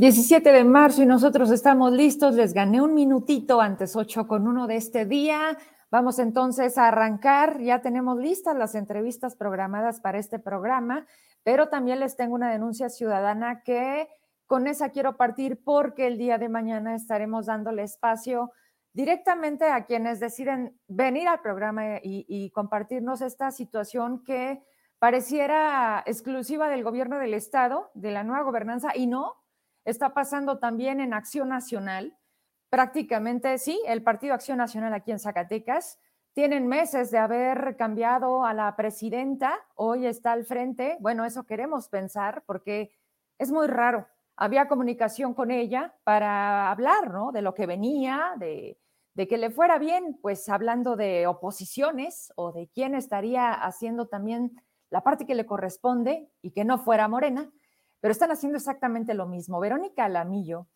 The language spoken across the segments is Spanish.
17 de marzo y nosotros estamos listos. Les gané un minutito antes 8 con uno de este día. Vamos entonces a arrancar. Ya tenemos listas las entrevistas programadas para este programa, pero también les tengo una denuncia ciudadana que con esa quiero partir porque el día de mañana estaremos dándole espacio directamente a quienes deciden venir al programa y, y compartirnos esta situación que pareciera exclusiva del gobierno del estado, de la nueva gobernanza, y no, está pasando también en Acción Nacional. Prácticamente, sí, el Partido Acción Nacional aquí en Zacatecas. Tienen meses de haber cambiado a la presidenta, hoy está al frente. Bueno, eso queremos pensar porque es muy raro. Había comunicación con ella para hablar, ¿no? De lo que venía, de, de que le fuera bien, pues hablando de oposiciones o de quién estaría haciendo también la parte que le corresponde y que no fuera Morena pero están haciendo exactamente lo mismo. Verónica Lamillo,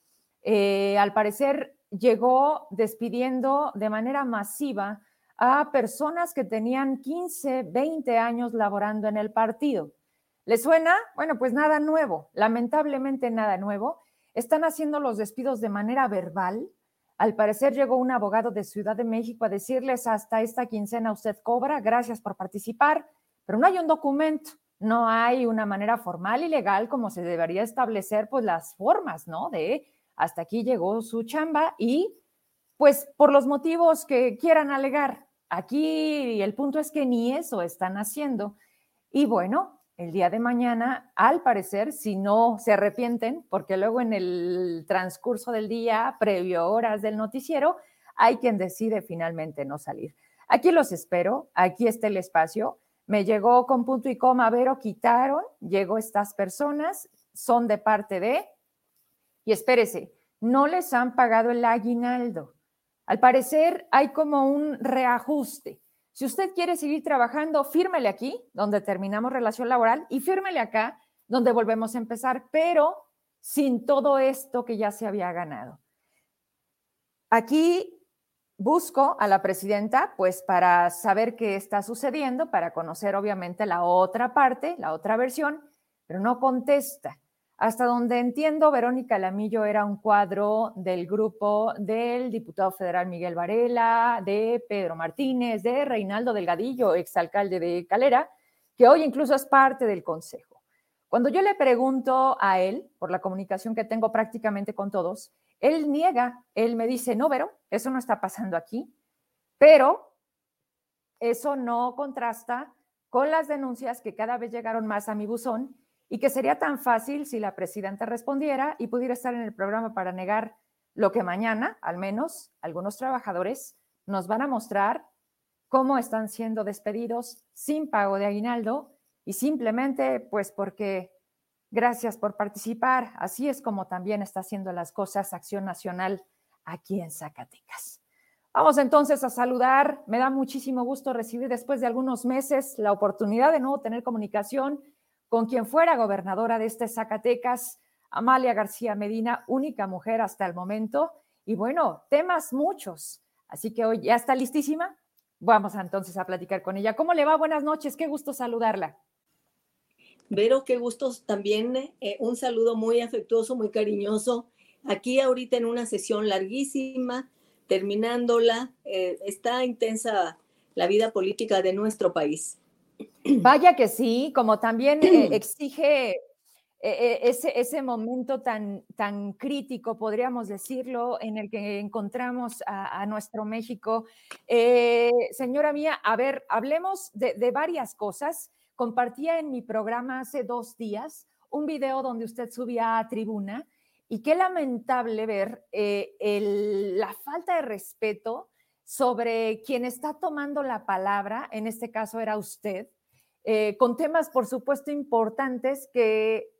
eh, al parecer, llegó despidiendo de manera masiva a personas que tenían 15, 20 años laborando en el partido. ¿Le suena? Bueno, pues nada nuevo, lamentablemente nada nuevo. Están haciendo los despidos de manera verbal. Al parecer llegó un abogado de Ciudad de México a decirles hasta esta quincena usted cobra, gracias por participar, pero no hay un documento no hay una manera formal y legal como se debería establecer, pues las formas, ¿no? De hasta aquí llegó su chamba y pues por los motivos que quieran alegar. Aquí el punto es que ni eso están haciendo. Y bueno, el día de mañana, al parecer, si no se arrepienten, porque luego en el transcurso del día, previo horas del noticiero, hay quien decide finalmente no salir. Aquí los espero, aquí está el espacio. Me llegó con punto y coma, Vero, quitaron, llegó estas personas, son de parte de, y espérese, no les han pagado el aguinaldo. Al parecer hay como un reajuste. Si usted quiere seguir trabajando, fírmele aquí, donde terminamos relación laboral, y fírmele acá, donde volvemos a empezar, pero sin todo esto que ya se había ganado. Aquí busco a la presidenta, pues para saber qué está sucediendo, para conocer obviamente la otra parte, la otra versión, pero no contesta. Hasta donde entiendo, Verónica Lamillo era un cuadro del grupo del diputado federal Miguel Varela, de Pedro Martínez, de Reinaldo Delgadillo, exalcalde de Calera, que hoy incluso es parte del consejo. Cuando yo le pregunto a él, por la comunicación que tengo prácticamente con todos, él niega, él me dice, no, Vero, eso no está pasando aquí, pero eso no contrasta con las denuncias que cada vez llegaron más a mi buzón y que sería tan fácil si la presidenta respondiera y pudiera estar en el programa para negar lo que mañana, al menos, algunos trabajadores nos van a mostrar cómo están siendo despedidos sin pago de aguinaldo y simplemente pues porque Gracias por participar. Así es como también está haciendo las cosas Acción Nacional aquí en Zacatecas. Vamos entonces a saludar. Me da muchísimo gusto recibir después de algunos meses la oportunidad de nuevo tener comunicación con quien fuera gobernadora de este Zacatecas, Amalia García Medina, única mujer hasta el momento. Y bueno, temas muchos. Así que hoy ya está listísima. Vamos entonces a platicar con ella. ¿Cómo le va? Buenas noches. Qué gusto saludarla. Vero, qué gusto también, eh, un saludo muy afectuoso, muy cariñoso. Aquí ahorita en una sesión larguísima, terminándola, eh, está intensa la vida política de nuestro país. Vaya que sí, como también eh, exige ese, ese, momento tan, tan crítico, podríamos decirlo, en el que encontramos a, nuestro México. señora mía, a ver, hablemos de, de varias cosas. Compartía en mi programa hace dos días un video donde usted subía a tribuna y qué lamentable ver eh, la falta de respeto sobre quien está tomando la palabra, en este caso era usted, eh, con temas, por supuesto, importantes que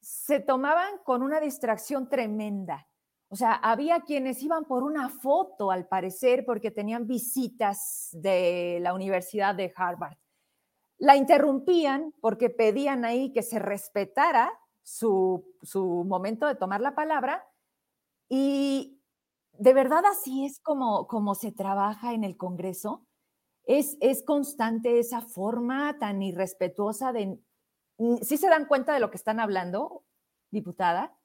se tomaban con una distracción tremenda. O sea, había quienes iban por una foto, al parecer, porque tenían visitas de la Universidad de Harvard la interrumpían porque pedían ahí que se respetara su, momento de tomar la palabra y de verdad así es como, como se trabaja en el Congreso. Es, es constante esa forma tan irrespetuosa de... ¿Sí se dan cuenta de lo que están hablando, diputada?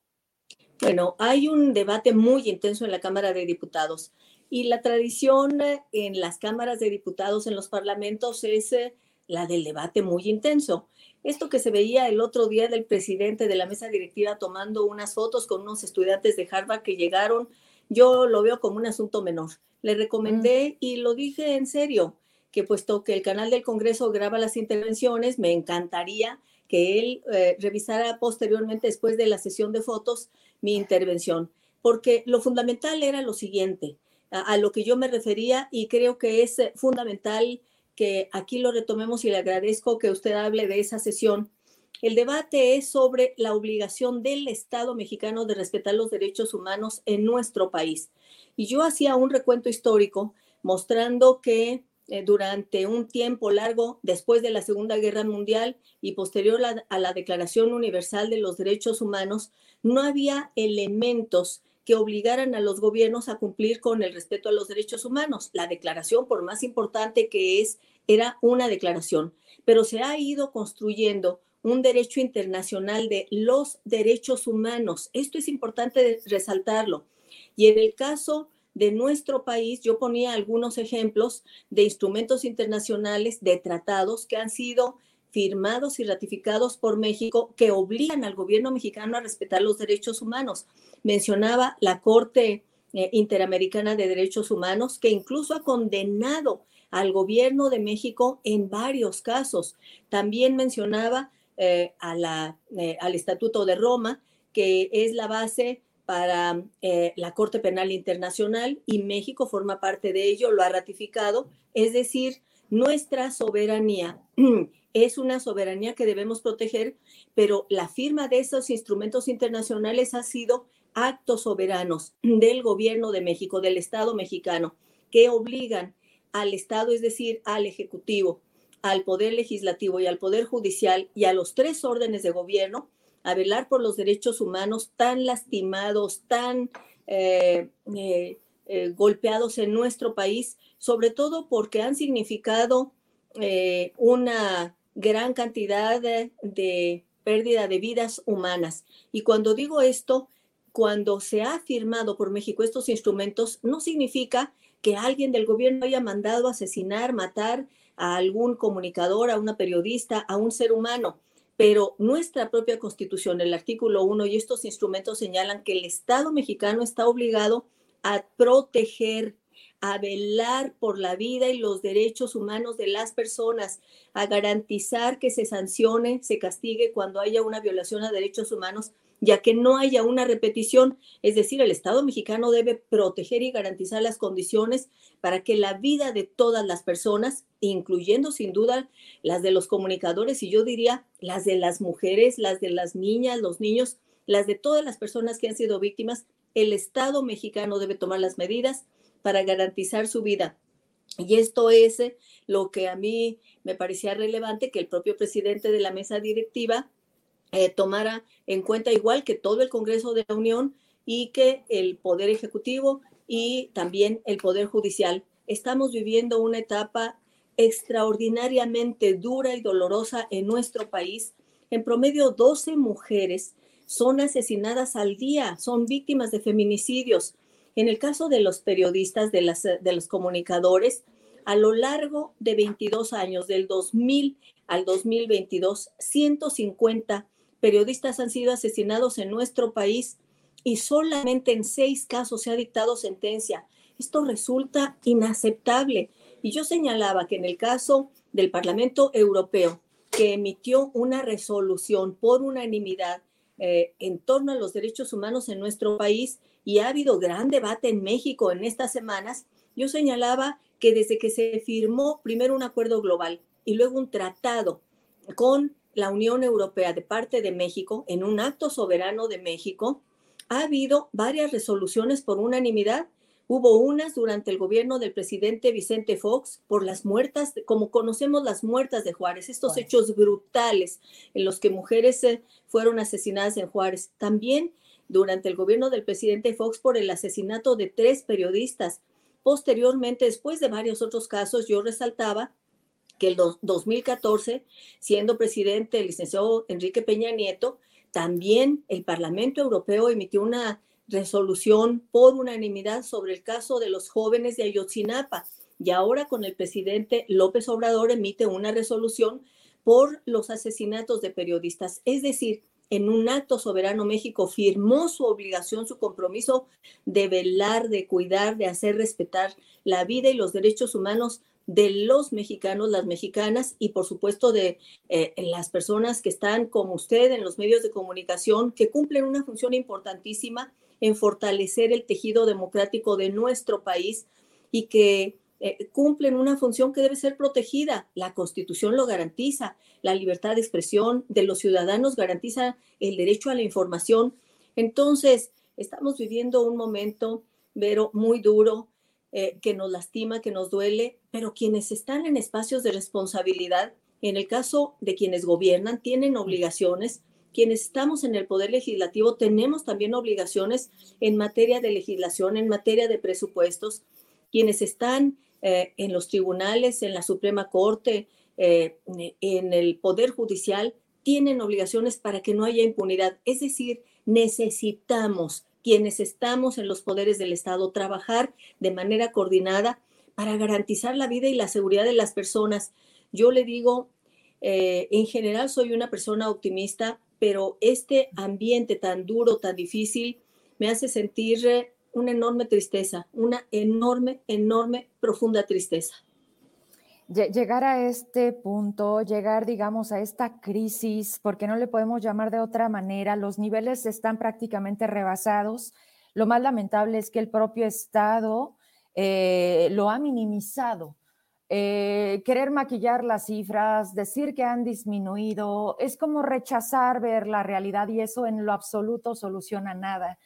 Bueno, hay un debate muy intenso en la Cámara de Diputados y la tradición en las cámaras de diputados, en los parlamentos, es eh, la del debate muy intenso. Esto que se veía el otro día del presidente de la mesa directiva tomando unas fotos con unos estudiantes de Harvard que llegaron, yo lo veo como un asunto menor. Le recomendé mm. y lo dije en serio, que puesto que el canal del Congreso graba las intervenciones, me encantaría que él eh, revisara posteriormente, después de la sesión de fotos, mi intervención, porque lo fundamental era lo siguiente, a, lo que yo me refería y creo que es eh, fundamental que aquí lo retomemos y le agradezco que usted hable de esa sesión. El debate es sobre la obligación del Estado mexicano de respetar los derechos humanos en nuestro país. Y yo hacía un recuento histórico mostrando que eh, durante un tiempo largo después de la Segunda Guerra Mundial y posterior a la Declaración Universal de los Derechos Humanos, no había elementos que obligaran a los gobiernos a cumplir con el respeto a los derechos humanos. La declaración, por más importante que es, era una declaración, pero se ha ido construyendo un derecho internacional de los derechos humanos. Esto es importante resaltarlo. Y en el caso de nuestro país, yo ponía algunos ejemplos de instrumentos internacionales, de tratados que han sido firmados y ratificados por México que obligan al gobierno mexicano a respetar los derechos humanos. Mencionaba la Corte eh, Interamericana de Derechos Humanos, que incluso ha condenado al gobierno de México en varios casos. También mencionaba eh, eh, al Estatuto de Roma, que es la base para eh, la Corte Penal Internacional y México forma parte de ello, lo ha ratificado. Es decir, nuestra soberanía es una soberanía que debemos proteger, pero la firma de esos instrumentos internacionales ha sido actos soberanos del gobierno de México, del Estado mexicano, que obligan al Estado, es decir, al Ejecutivo, al Poder Legislativo y al Poder Judicial y a los tres órdenes de gobierno a velar por los derechos humanos tan lastimados, tan eh, eh, eh, golpeados en nuestro país, sobre todo porque han significado una gran cantidad de, pérdida de vidas humanas. Y cuando digo esto, cuando se ha firmado por México estos instrumentos, no significa que alguien del gobierno haya mandado asesinar, matar a algún comunicador, a una periodista, a un ser humano pero nuestra propia constitución, el artículo 1 y estos instrumentos señalan que el Estado mexicano está obligado a proteger, a velar por la vida y los derechos humanos de las personas, a garantizar que se sancione, se castigue cuando haya una violación a derechos humanos ya que no haya una repetición. Es decir, el Estado mexicano debe proteger y garantizar las condiciones para que la vida de todas las personas, incluyendo sin duda las de los comunicadores y yo diría las de las mujeres, las de las niñas, los niños, las de todas las personas que han sido víctimas, el Estado mexicano debe tomar las medidas para garantizar su vida. Y esto es eh, lo que a mí me parecía relevante que el propio presidente de la mesa directiva eh, tomara en cuenta igual que todo el Congreso de la Unión y que el Poder Ejecutivo y también el Poder Judicial. Estamos viviendo una etapa extraordinariamente dura y dolorosa en nuestro país. En promedio, 12 mujeres son asesinadas al día, son víctimas de feminicidios. En el caso de los periodistas, de, los comunicadores, a lo largo de 22 años, del 2000 al 2022, 150 periodistas han sido asesinados en nuestro país y solamente en seis casos se ha dictado sentencia. Esto resulta inaceptable. Y yo señalaba que en el caso del Parlamento Europeo, que emitió una resolución por unanimidad eh, en torno a los derechos humanos en nuestro país, y ha habido gran debate en México en estas semanas, yo señalaba que desde que se firmó primero un acuerdo global y luego un tratado con la Unión Europea de parte de México, en un acto soberano de México, ha habido varias resoluciones por unanimidad. Hubo unas durante el gobierno del presidente Vicente Fox por las muertas, como conocemos las muertas de Juárez, estos hechos brutales en los que mujeres eh, fueron asesinadas en Juárez. También durante el gobierno del presidente Fox por el asesinato de tres periodistas. Posteriormente, después de varios otros casos, yo resaltaba que el 2014, siendo presidente el licenciado Enrique Peña Nieto, también el Parlamento Europeo emitió una resolución por unanimidad sobre el caso de los jóvenes de Ayotzinapa y ahora con el presidente López Obrador emite una resolución por los asesinatos de periodistas. Es decir, en un acto soberano México firmó su obligación, su compromiso de velar, de cuidar, de hacer respetar la vida y los derechos humanos de los mexicanos, las mexicanas y por supuesto de eh, las personas que están como usted en los medios de comunicación, que cumplen una función importantísima en fortalecer el tejido democrático de nuestro país y que eh, cumplen una función que debe ser protegida. La Constitución lo garantiza, la libertad de expresión de los ciudadanos garantiza el derecho a la información. Entonces, estamos viviendo un momento, Vero, muy duro, eh, que nos lastima, que nos duele, pero quienes están en espacios de responsabilidad, en el caso de quienes gobiernan, tienen obligaciones. Quienes estamos en el Poder Legislativo tenemos también obligaciones en materia de legislación, en materia de presupuestos. Quienes están eh, en los tribunales, en la Suprema Corte, eh, en el Poder Judicial, tienen obligaciones para que no haya impunidad. Es decir, necesitamos quienes estamos en los poderes del Estado trabajar de manera coordinada para garantizar la vida y la seguridad de las personas. Yo le digo, eh, en general soy una persona optimista, pero este ambiente tan duro, tan difícil, me hace sentir una enorme tristeza, una enorme, enorme, profunda tristeza. Llegar a este punto, llegar, digamos, a esta crisis, porque no le podemos llamar de otra manera, los niveles están prácticamente rebasados. Lo más lamentable es que el propio Estado eh, lo ha minimizado. Eh, querer maquillar las cifras, decir que han disminuido, es como rechazar ver la realidad y eso en lo absoluto soluciona nada.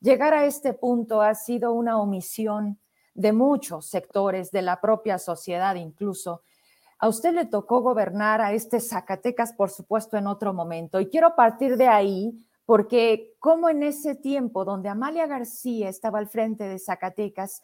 Llegar a este punto ha sido una omisión de muchos sectores de la propia sociedad incluso. A usted le tocó gobernar a este Zacatecas, por supuesto, en otro momento. Y quiero partir de ahí porque como en ese tiempo donde Amalia García estaba al frente de Zacatecas,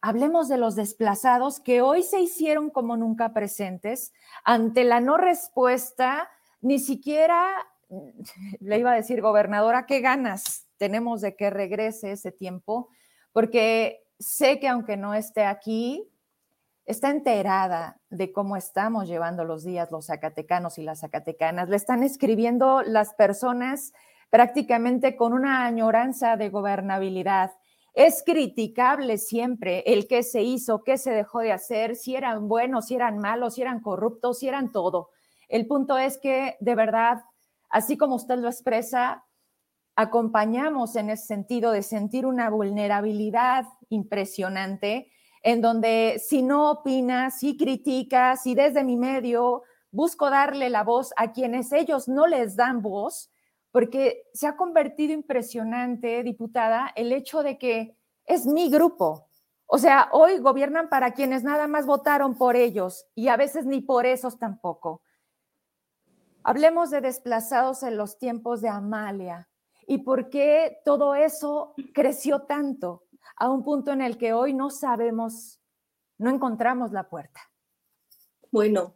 hablemos de los desplazados que hoy se hicieron como nunca presentes ante la no respuesta, ni siquiera le iba a decir, gobernadora, ¿qué ganas? Tenemos de que regrese ese tiempo, porque sé que aunque no esté aquí, está enterada de cómo estamos llevando los días los zacatecanos y las zacatecanas. Le están escribiendo las personas prácticamente con una añoranza de gobernabilidad. Es criticable siempre el qué se hizo, qué se dejó de hacer, si eran buenos, si eran malos, si eran corruptos, si eran todo. El punto es que de verdad, así como usted lo expresa, acompañamos en ese sentido de sentir una vulnerabilidad impresionante, en donde si no opinas, si criticas, si desde mi medio busco darle la voz a quienes ellos no les dan voz, porque se ha convertido impresionante, diputada, el hecho de que es mi grupo. O sea, hoy gobiernan para quienes nada más votaron por ellos y a veces ni por esos tampoco. Hablemos de desplazados en los tiempos de Amalia, y por qué todo eso creció tanto a un punto en el que hoy no sabemos, no encontramos la puerta. Bueno,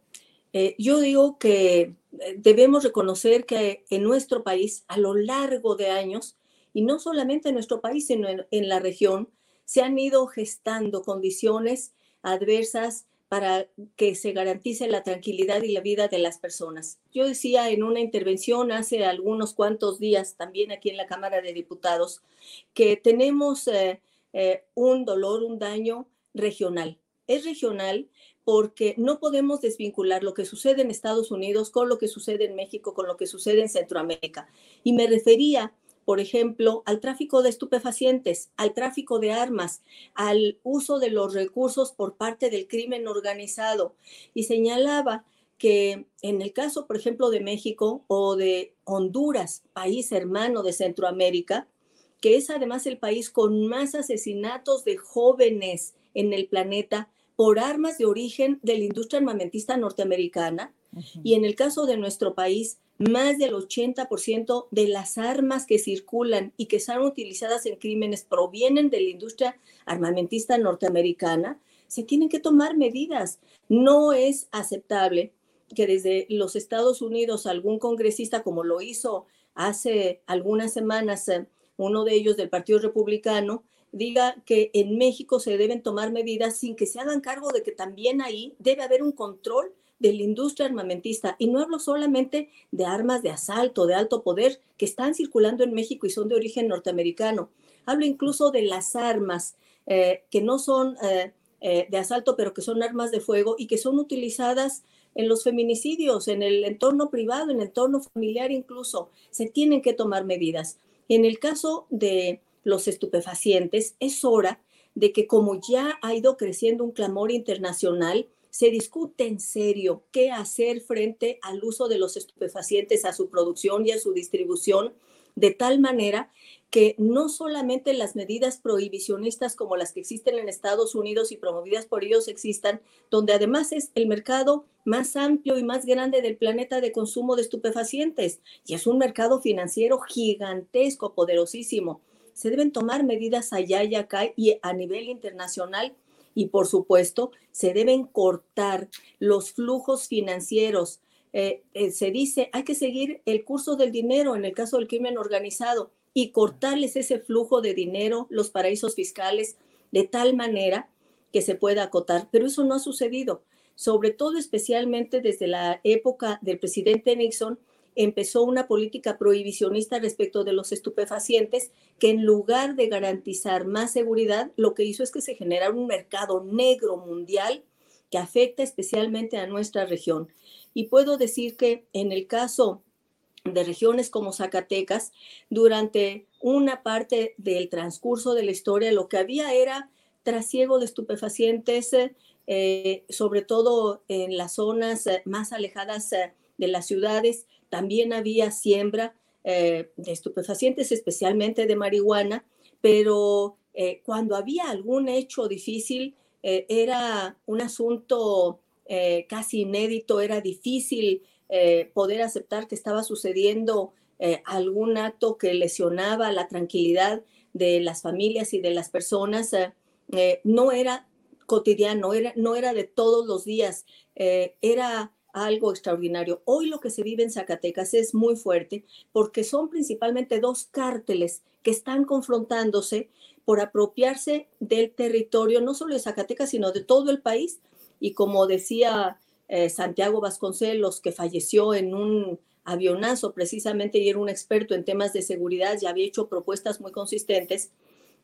eh, yo digo que eh, debemos reconocer que en nuestro país, a lo largo de años, y no solamente en nuestro país, sino en la región, se han ido gestando condiciones adversas para que se garantice la tranquilidad y la vida de las personas. Yo decía en una intervención hace algunos cuantos días, también aquí en la Cámara de Diputados, que tenemos eh, eh, un dolor, un daño regional. Es regional porque no podemos desvincular lo que sucede en Estados Unidos con lo que sucede en México, con lo que sucede en Centroamérica. Y me refería por ejemplo, al tráfico de estupefacientes, al tráfico de armas, al uso de los recursos por parte del crimen organizado. Y señalaba que en el caso, por ejemplo, de México o de Honduras, país hermano de Centroamérica, que es además el país con más asesinatos de jóvenes en el planeta por armas de origen de la industria armamentista norteamericana. Y en el caso de nuestro país, más del 80% de las armas que circulan y que son utilizadas en crímenes provienen de la industria armamentista norteamericana, se tienen que tomar medidas. No es aceptable que desde los Estados Unidos algún congresista, como lo hizo hace algunas semanas eh, uno de ellos del Partido Republicano diga que en México se deben tomar medidas sin que se hagan cargo de que también ahí debe haber un control de la industria armamentista. Y no hablo solamente de armas de asalto, de alto poder, que están circulando en México y son de origen norteamericano. Hablo incluso de las armas eh, que no son eh, eh, de asalto, pero que son armas de fuego y que son utilizadas en los feminicidios, en el entorno privado, en el entorno familiar incluso. Se tienen que tomar medidas. En el caso de los estupefacientes, es hora de que como ya ha ido creciendo un clamor internacional, se discute en serio qué hacer frente al uso de los estupefacientes, a su producción y a su distribución, de tal manera que no solamente las medidas prohibicionistas como las que existen en Estados Unidos y promovidas por ellos existan, donde además es el mercado más amplio y más grande del planeta de consumo de estupefacientes y es un mercado financiero gigantesco, poderosísimo. Se deben tomar medidas allá y acá y a nivel internacional y por supuesto se deben cortar los flujos financieros. Eh, eh, se dice, hay que seguir el curso del dinero en el caso del crimen organizado y cortarles ese flujo de dinero, los paraísos fiscales, de tal manera que se pueda acotar. Pero eso no ha sucedido, sobre todo especialmente desde la época del presidente Nixon, empezó una política prohibicionista respecto de los estupefacientes que en lugar de garantizar más seguridad, lo que hizo es que se generara un mercado negro mundial que afecta especialmente a nuestra región. Y puedo decir que en el caso de regiones como Zacatecas, durante una parte del transcurso de la historia, lo que había era trasiego de estupefacientes, eh, sobre todo en las zonas más alejadas eh, de las ciudades, también había siembra eh, de estupefacientes, especialmente de marihuana, pero eh, cuando había algún hecho difícil, eh, era un asunto casi inédito, era difícil poder aceptar que estaba sucediendo algún acto que lesionaba la tranquilidad de las familias y de las personas. no era cotidiano, era, no era de todos los días, era algo extraordinario. Hoy lo que se vive en Zacatecas es muy fuerte porque son principalmente dos cárteles que están confrontándose por apropiarse del territorio, no solo de Zacatecas, sino de todo el país. Y como decía eh, Santiago Vasconcelos, que falleció en un avionazo precisamente y era un experto en temas de seguridad y había hecho propuestas muy consistentes,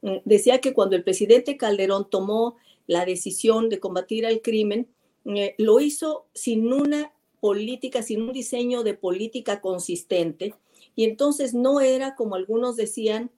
mm, decía que cuando el presidente Calderón tomó la decisión de combatir al crimen, eh, lo hizo sin una política, sin un diseño de política consistente. Y entonces no era, como algunos decían,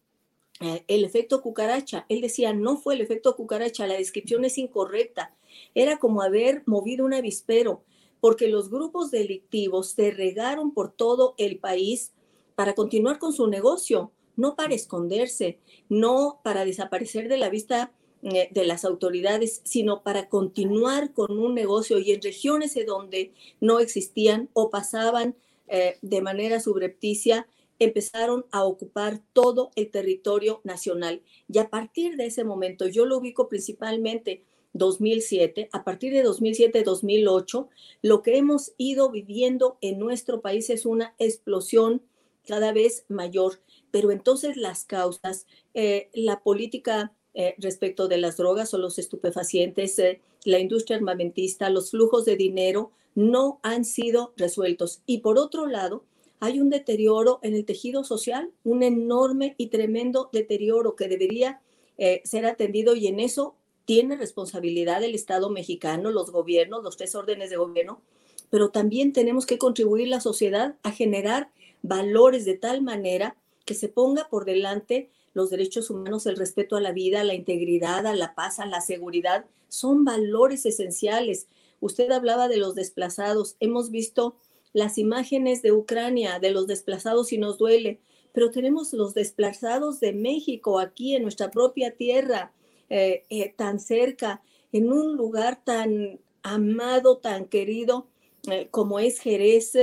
eh, el efecto cucaracha. Él decía, no fue el efecto cucaracha, la descripción es incorrecta. Era como haber movido un avispero, porque los grupos delictivos se regaron por todo el país para continuar con su negocio, no para esconderse, no para desaparecer de la vista de las autoridades, sino para continuar con un negocio y en regiones donde no existían o pasaban eh, de manera subrepticia, empezaron a ocupar todo el territorio nacional. Y a partir de ese momento, yo lo ubico principalmente 2007, a partir de 2007-2008, lo que hemos ido viviendo en nuestro país es una explosión cada vez mayor. Pero entonces las causas, eh, la política eh, respecto de las drogas o los estupefacientes, eh, la industria armamentista, los flujos de dinero no han sido resueltos. Y por otro lado, hay un deterioro en el tejido social, un enorme y tremendo deterioro que debería eh, ser atendido y en eso tiene responsabilidad el Estado mexicano, los gobiernos, los tres órdenes de gobierno, pero también tenemos que contribuir la sociedad a generar valores de tal manera que se ponga por delante los derechos humanos, el respeto a la vida, la integridad, a la paz, a la seguridad, son valores esenciales. Usted hablaba de los desplazados. Hemos visto las imágenes de Ucrania, de los desplazados y nos duele, pero tenemos los desplazados de México aquí en nuestra propia tierra, eh, eh, tan cerca, en un lugar tan amado, tan querido eh, como es Jerez,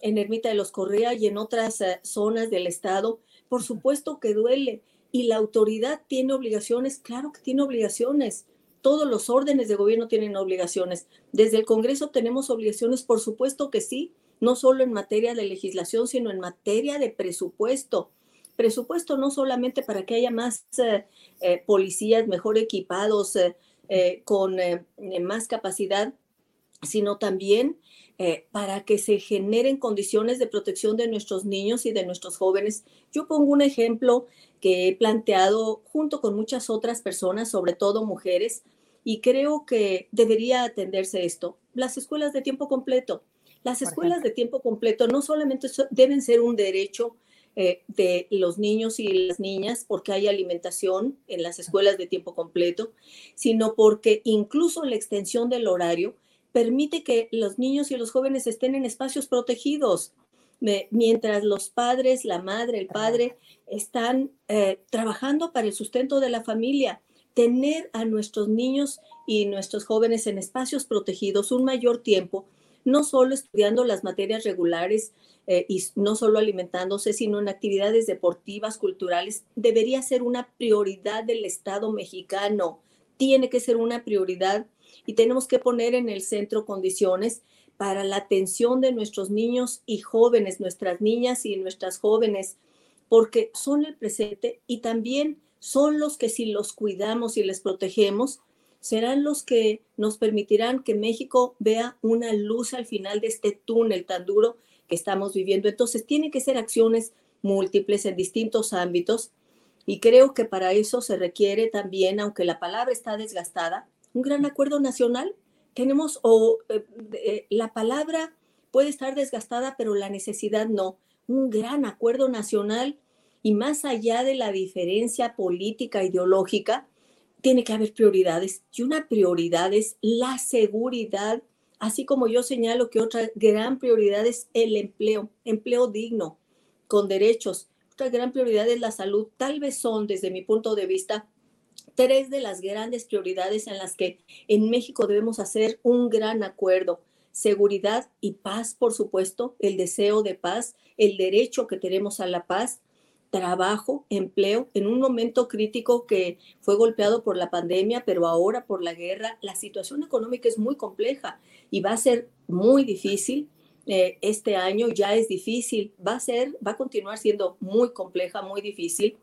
en Ermita de los Correa y en otras zonas del estado por supuesto que duele. Y la autoridad tiene obligaciones, claro que tiene obligaciones. Todos los órdenes de gobierno tienen obligaciones. Desde el Congreso tenemos obligaciones, por supuesto que sí, no solo en materia de legislación, sino en materia de presupuesto. Presupuesto no solamente para que haya más eh, eh, policías mejor equipados, eh, con más capacidad, sino también para que se generen condiciones de protección de nuestros niños y de nuestros jóvenes. Yo pongo un ejemplo que he planteado junto con muchas otras personas, sobre todo mujeres, y creo que debería atenderse esto. Las escuelas de tiempo completo. Las escuelas de tiempo completo no solamente deben ser un derecho eh, de los niños y las niñas porque hay alimentación en las escuelas de tiempo completo, sino porque incluso la extensión del horario permite que los niños y los jóvenes estén en espacios protegidos, mientras los padres, la madre, el padre están eh, trabajando para el sustento de la familia. Tener a nuestros niños y nuestros jóvenes en espacios protegidos un mayor tiempo, no solo estudiando las materias regulares eh, y no solo alimentándose, sino en actividades deportivas, culturales, debería ser una prioridad del Estado mexicano. Tiene que ser una prioridad y tenemos que poner en el centro condiciones para la atención de nuestros niños y jóvenes, nuestras niñas y nuestras jóvenes, porque son el presente y también son los que si los cuidamos y les protegemos, serán los que nos permitirán que México vea una luz al final de este túnel tan duro que estamos viviendo. Entonces, tienen que ser acciones múltiples en distintos ámbitos y creo que para eso se requiere también, aunque la palabra está desgastada, un gran acuerdo nacional tenemos, o eh, eh, la palabra puede estar desgastada, pero la necesidad no. Un gran acuerdo nacional y más allá de la diferencia política, ideológica, tiene que haber prioridades. Y una prioridad es la seguridad, así como yo señalo que otra gran prioridad es el empleo, empleo digno, con derechos. Otra gran prioridad es la salud. Tal vez son, desde mi punto de vista, tres de las grandes prioridades en las que en México debemos hacer un gran acuerdo. Seguridad y paz, por supuesto, el deseo de paz, el derecho que tenemos a la paz, trabajo, empleo, en un momento crítico que fue golpeado por la pandemia, pero ahora por la guerra, la situación económica es muy compleja y va a ser muy difícil. Eh, este año ya es difícil, va a ser, va a continuar siendo muy compleja, muy difícil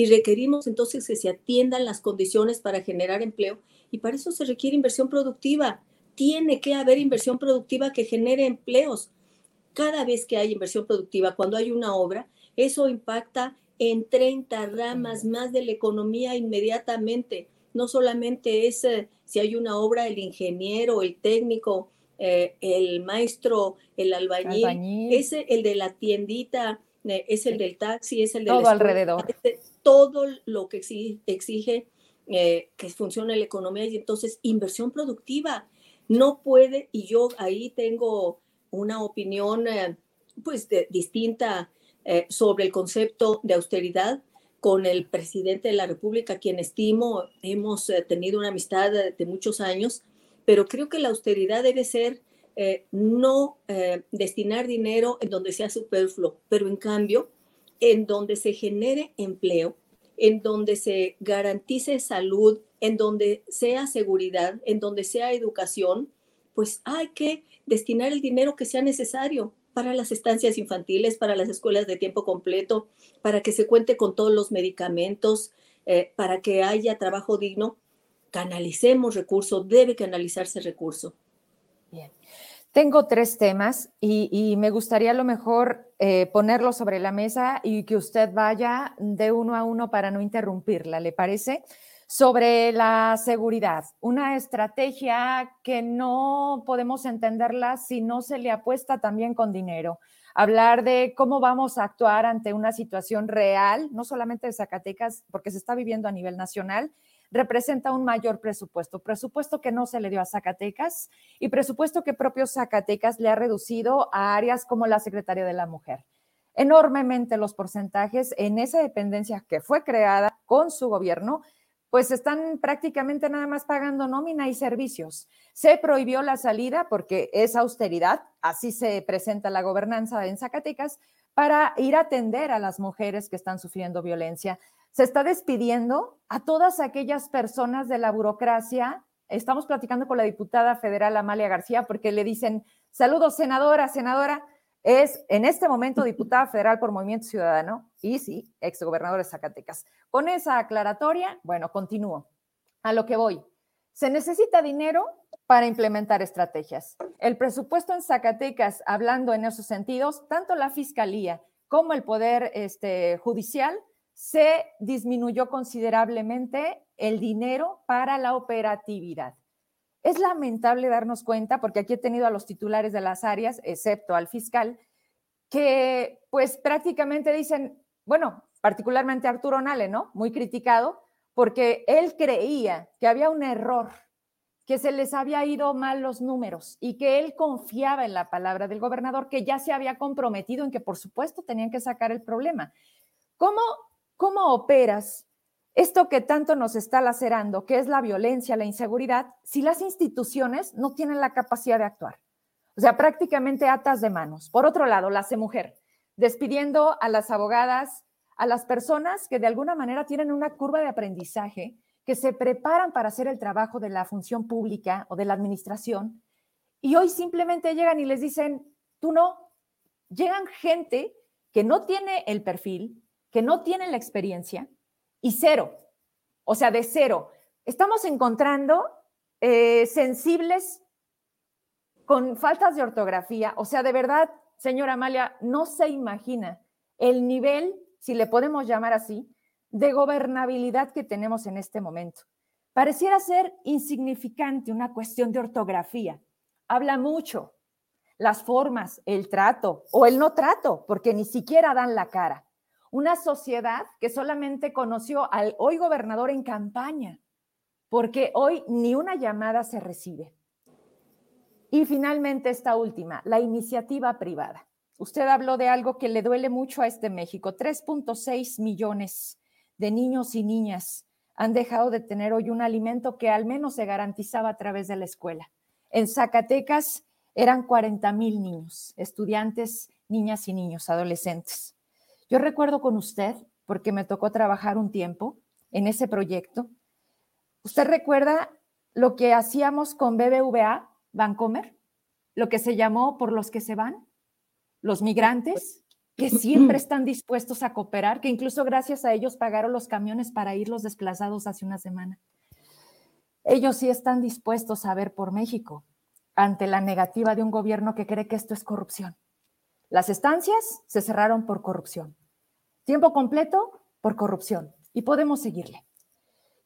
y requerimos entonces que se atiendan las condiciones para generar empleo y para eso se requiere inversión productiva. Tiene que haber inversión productiva que genere empleos. Cada vez que hay inversión productiva, cuando hay una obra, eso impacta en 30 ramas más de la economía inmediatamente. No solamente es eh, si hay una obra, el ingeniero, el técnico, eh, el maestro, el albañil, albañil, es el de la tiendita, es el del taxi, es el de todo alrededor. todo lo que exige, eh, que funcione la economía y entonces inversión productiva. No puede, y yo ahí tengo una opinión eh, pues distinta sobre el concepto de austeridad con el presidente de la República, quien estimo, hemos tenido una amistad de muchos años, pero creo que la austeridad debe ser eh, no eh, destinar dinero en donde sea superfluo, pero en cambio, en donde se genere empleo, en donde se garantice salud, en donde sea seguridad, en donde sea educación, pues hay que destinar el dinero que sea necesario para las estancias infantiles, para las escuelas de tiempo completo, para que se cuente con todos los medicamentos, eh, para que haya trabajo digno. Canalicemos recursos, debe canalizarse recurso. Bien. Tengo tres temas y, me gustaría a lo mejor eh, ponerlos sobre la mesa y que usted vaya de uno a uno para no interrumpirla, ¿le parece? Sobre la seguridad, una estrategia que no podemos entenderla si no se le apuesta también con dinero. Hablar de cómo vamos a actuar ante una situación real, no solamente de Zacatecas, porque se está viviendo a nivel nacional, representa un mayor presupuesto, presupuesto que no se le dio a Zacatecas y presupuesto que propio Zacatecas le ha reducido a áreas como la Secretaría de la Mujer. Enormemente los porcentajes en esa dependencia que fue creada con su gobierno, pues están prácticamente nada más pagando nómina y servicios. Se prohibió la salida porque es austeridad, así se presenta la gobernanza en Zacatecas, para ir a atender a las mujeres que están sufriendo violencia se está despidiendo a todas aquellas personas de la burocracia estamos platicando con la diputada federal Amalia García porque le dicen, saludos senadora, senadora, es en este momento diputada federal por Movimiento Ciudadano y sí, exgobernador de Zacatecas. Con esa aclaratoria, bueno, continúo. A lo que voy. Se necesita dinero para implementar estrategias. El presupuesto en Zacatecas, hablando en esos sentidos, tanto la Fiscalía como el Poder este, Judicial, se disminuyó considerablemente el dinero para la operatividad. Es lamentable darnos cuenta, porque aquí he tenido a los titulares de las áreas, excepto al fiscal, que pues prácticamente dicen, bueno, particularmente Arturo Nale, ¿no? Muy criticado, porque él creía que había un error, que se les había ido mal los números y que él confiaba en la palabra del gobernador, que ya se había comprometido en que por supuesto tenían que sacar el problema. ¿Cómo, cómo operas esto que tanto nos está lacerando, que es la violencia, la inseguridad, si las instituciones no tienen la capacidad de actuar. O sea, prácticamente atas de manos. Por otro lado, la mujer, despidiendo a las abogadas, a las personas que de alguna manera tienen una curva de aprendizaje, que se preparan para hacer el trabajo de la función pública o de la administración, y hoy simplemente llegan y les dicen, tú no. Llegan gente que no tiene el perfil, que no tiene la experiencia, y cero. O sea, de cero. Estamos encontrando eh, sensibles con faltas de ortografía. O sea, de verdad, señora Amalia, no se imagina el nivel, si le podemos llamar así, de gobernabilidad que tenemos en este momento. Pareciera ser insignificante una cuestión de ortografía. Habla mucho las formas, el trato o el no trato, porque ni siquiera dan la cara una sociedad que solamente conoció al hoy gobernador en campaña, porque hoy ni una llamada se recibe. Y finalmente esta última, la iniciativa privada. Usted habló de algo que le duele mucho a este México. 3.6 millones de niños y niñas han dejado de tener hoy un alimento que al menos se garantizaba a través de la escuela. En Zacatecas eran 40 mil niños, estudiantes, niñas y niños, adolescentes. Yo recuerdo con usted, porque me tocó trabajar un tiempo en ese proyecto, ¿usted recuerda lo que hacíamos con BBVA, Bancomer? Lo que se llamó por los que se van, los migrantes, que siempre están dispuestos a cooperar, que incluso gracias a ellos pagaron los camiones para ir los desplazados hace una semana. Ellos sí están dispuestos a ver por México ante la negativa de un gobierno que cree que esto es corrupción. Las estancias se cerraron por corrupción. Tiempo completo por corrupción. Y podemos seguirle.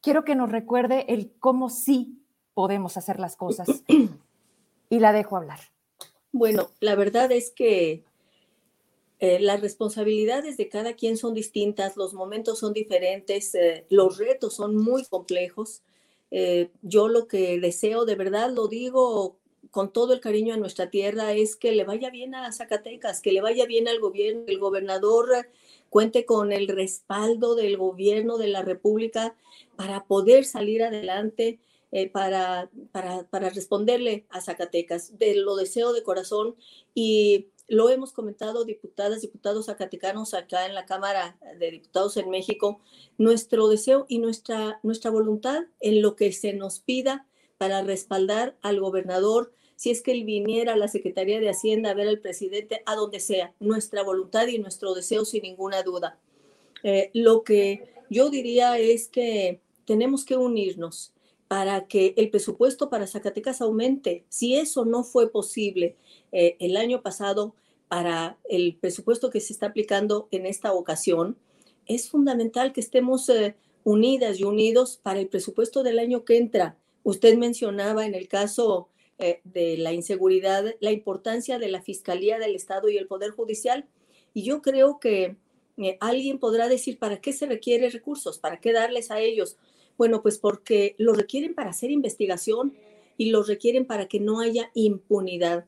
Quiero que nos recuerde el cómo sí podemos hacer las cosas. Y la dejo hablar. Bueno, la verdad es que eh, las responsabilidades de cada quien son distintas, los momentos son diferentes, eh, los retos son muy complejos. Eh, yo lo que deseo, de verdad lo digo con todo el cariño a nuestra tierra, es que le vaya bien a Zacatecas, que le vaya bien al gobierno, el gobernador cuente con el respaldo del gobierno de la República para poder salir adelante, eh, para, para, responderle a Zacatecas. De, lo deseo de corazón y lo hemos comentado diputadas, diputados zacatecanos acá en la Cámara de Diputados en México, nuestro deseo y nuestra, nuestra voluntad en lo que se nos pida para respaldar al gobernador si es que él viniera a la Secretaría de Hacienda a ver al presidente, a donde sea, nuestra voluntad y nuestro deseo sin ninguna duda. Eh, lo que yo diría es que tenemos que unirnos para que el presupuesto para Zacatecas aumente. Si eso no fue posible eh, el año pasado para el presupuesto que se está aplicando en esta ocasión, es fundamental que estemos eh, unidas y unidos para el presupuesto del año que entra. Usted mencionaba en el caso eh, de la inseguridad, la importancia de la Fiscalía del Estado y el Poder Judicial. Y yo creo que eh, alguien podrá decir, ¿para qué se requieren recursos? ¿Para qué darles a ellos? Bueno, pues porque lo requieren para hacer investigación y lo requieren para que no haya impunidad.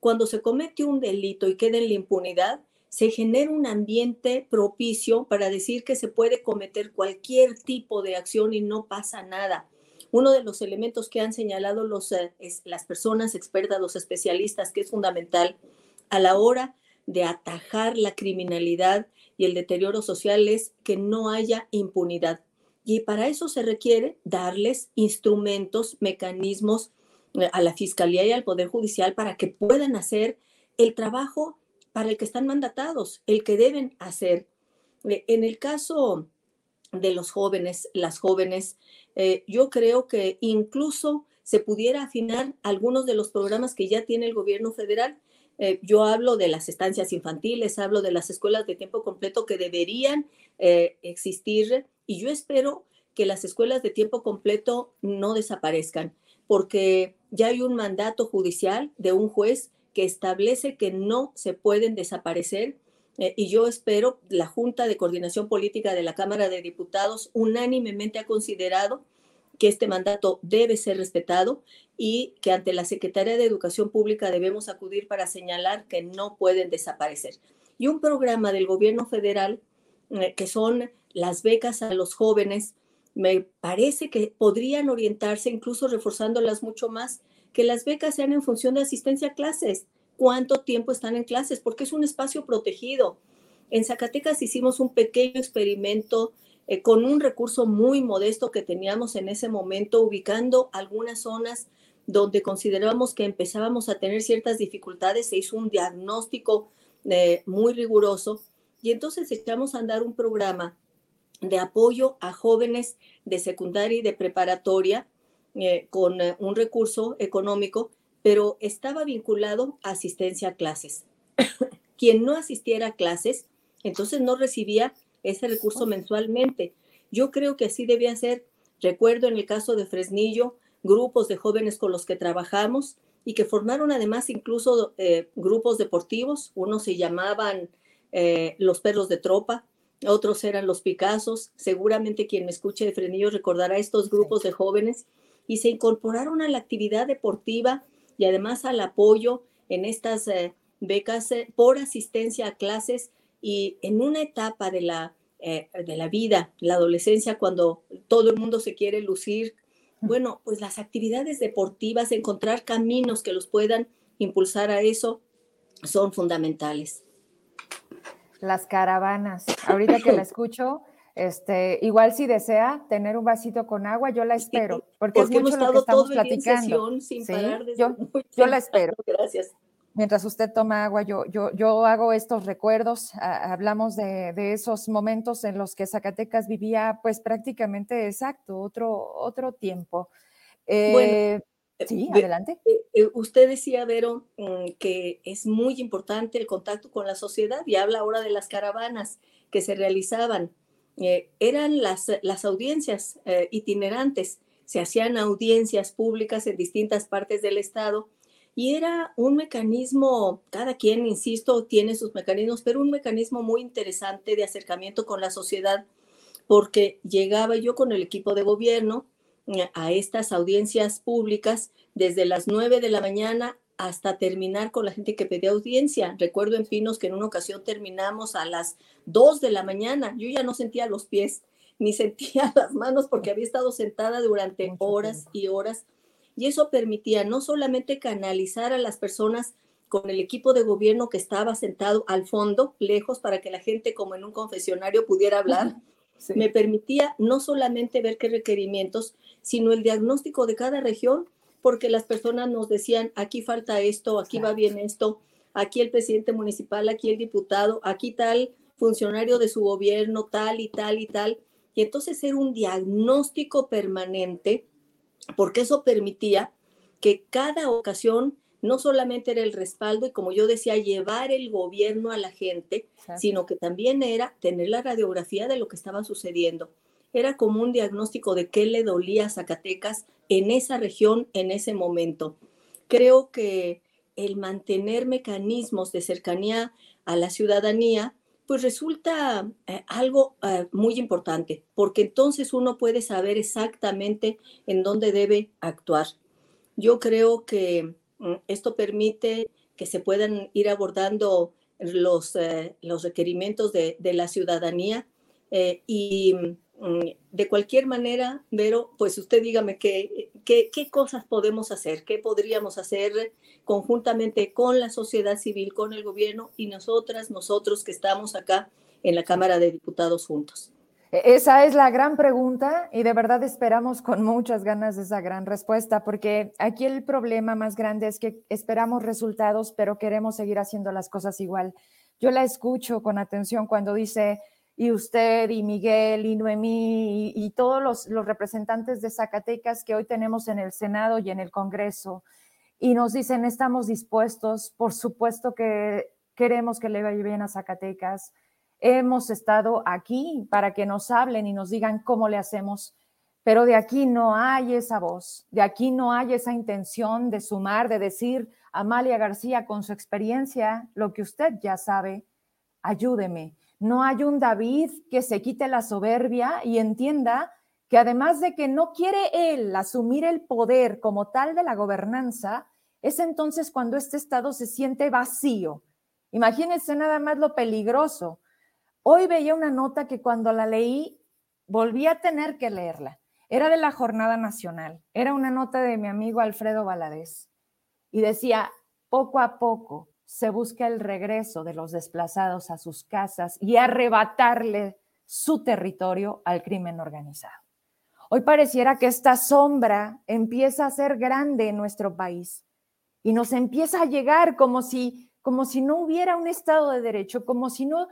Cuando se comete un delito y queda en la impunidad, se genera un ambiente propicio para decir que se puede cometer cualquier tipo de acción y no pasa nada. Uno de los elementos que han señalado los, eh, las personas expertas, los especialistas, que es fundamental a la hora de atajar la criminalidad y el deterioro social es que no haya impunidad. Y para eso se requiere darles instrumentos, mecanismos eh, a la Fiscalía y al Poder Judicial para que puedan hacer el trabajo para el que están mandatados, el que deben hacer. Eh, en el caso de los jóvenes, las jóvenes, eh, yo creo que incluso se pudiera afinar algunos de los programas que ya tiene el gobierno federal. Eh, yo hablo de las estancias infantiles, hablo de las escuelas de tiempo completo que deberían existir y yo espero que las escuelas de tiempo completo no desaparezcan, porque ya hay un mandato judicial de un juez que establece que no se pueden desaparecer eh, y yo espero la Junta de Coordinación Política de la Cámara de Diputados unánimemente ha considerado que este mandato debe ser respetado y que ante la Secretaría de Educación Pública debemos acudir para señalar que no pueden desaparecer. Y un programa del gobierno federal eh, que son las becas a los jóvenes, me parece que podrían orientarse, incluso reforzándolas mucho más, que las becas sean en función de asistencia a clases, cuánto tiempo están en clases, porque es un espacio protegido. En Zacatecas hicimos un pequeño experimento eh, con un recurso muy modesto que teníamos en ese momento, ubicando algunas zonas donde considerábamos que empezábamos a tener ciertas dificultades, se hizo un diagnóstico eh, muy riguroso y entonces echamos a andar un programa de apoyo a jóvenes de secundaria y de preparatoria eh, con un recurso económico, pero estaba vinculado a asistencia a clases. Quien no asistiera a clases, entonces no recibía ese recurso mensualmente. Yo creo que así debía ser. Recuerdo en el caso de Fresnillo, grupos de jóvenes con los que trabajamos y que formaron además incluso eh, grupos deportivos. Unos se llamaban los perros de tropa, otros eran los Picassos. Seguramente quien me escuche de Fresnillo recordará estos grupos de jóvenes y se incorporaron a la actividad deportiva y además al apoyo en estas eh, becas eh, por asistencia a clases y en una etapa de la, eh, de la vida, la adolescencia, cuando todo el mundo se quiere lucir, bueno, pues las actividades deportivas, encontrar caminos que los puedan impulsar a eso, son fundamentales. Las caravanas. Ahorita que la escucho, este, igual si desea tener un vasito con agua, yo la espero, porque, es mucho lo que estamos platicando. Sin parar yo, yo la espero. Gracias. Mientras usted toma agua, yo, yo, yo hago estos recuerdos, hablamos de, de, esos momentos en los que Zacatecas vivía pues prácticamente exacto, otro, otro tiempo. Eh, sí, adelante. Eh, eh, usted decía, Vero, mm, que es muy importante el contacto con la sociedad y habla ahora de las caravanas que se realizaban. Eh, eran las, las audiencias eh, itinerantes, se hacían audiencias públicas en distintas partes del estado y era un mecanismo, cada quien, insisto, tiene sus mecanismos, pero un mecanismo muy interesante de acercamiento con la sociedad, porque llegaba yo con el equipo de gobierno eh, a estas audiencias públicas desde las 9 de la mañana hasta terminar con la gente que pedía audiencia. Recuerdo en Pinos que en una ocasión terminamos a las 2 de la mañana. Yo ya no sentía los pies ni sentía las manos porque había estado sentada durante horas y horas. Y eso permitía no solamente canalizar a las personas con el equipo de gobierno que estaba sentado al fondo, lejos, para que la gente como en un confesionario pudiera hablar, me permitía no solamente ver qué requerimientos, sino el diagnóstico de cada región porque las personas nos decían, aquí falta esto, aquí va bien esto, aquí el presidente municipal, aquí el diputado, aquí tal funcionario de su gobierno, tal y tal y tal. Y entonces era un diagnóstico permanente, porque eso permitía que cada ocasión no solamente era el respaldo y como yo decía, llevar el gobierno a la gente, sino que también era tener la radiografía de lo que estaba sucediendo era como un diagnóstico de qué le dolía a Zacatecas en esa región en ese momento. Creo que el mantener mecanismos de cercanía a la ciudadanía, pues resulta eh, algo eh, muy importante, porque entonces uno puede saber exactamente en dónde debe actuar. Yo creo que mm, esto permite que se puedan ir abordando los, eh, los requerimientos de, la ciudadanía y de cualquier manera, Vero, pues usted dígame qué, qué, qué, cosas podemos hacer, qué podríamos hacer conjuntamente con la sociedad civil, con el gobierno y nosotras, nosotros que estamos acá en la Cámara de Diputados juntos. E, esa es la gran pregunta y de verdad esperamos con muchas ganas esa gran respuesta, porque aquí el problema más grande es que esperamos resultados, pero queremos seguir haciendo las cosas igual. Yo la escucho con atención cuando dice, y usted y Miguel y Noemí y, todos los, representantes de Zacatecas que hoy tenemos en el Senado y en el Congreso, y nos dicen, estamos dispuestos, por supuesto que queremos que le vaya bien a Zacatecas Hemos estado aquí para que nos hablen y nos digan cómo le hacemos, pero de aquí no hay esa voz, de aquí no hay esa intención de sumar, de decir, Amalia García, con su experiencia, lo que usted ya sabe, ayúdeme. No hay un David que se quite la soberbia y entienda que además de que no quiere él asumir el poder como tal de la gobernanza, es entonces cuando este Estado se siente vacío. Imagínense nada más lo peligroso Hoy veía una nota que cuando la leí volví a tener que leerla. Era de la Jornada Nacional. Era una nota de mi amigo Alfredo Valadez. Y decía, poco a poco se busca el regreso de los desplazados a sus casas y arrebatarle su territorio al crimen organizado. Hoy pareciera que esta sombra empieza a ser grande en nuestro país y nos empieza a llegar como si, como si no hubiera un Estado de Derecho, como si no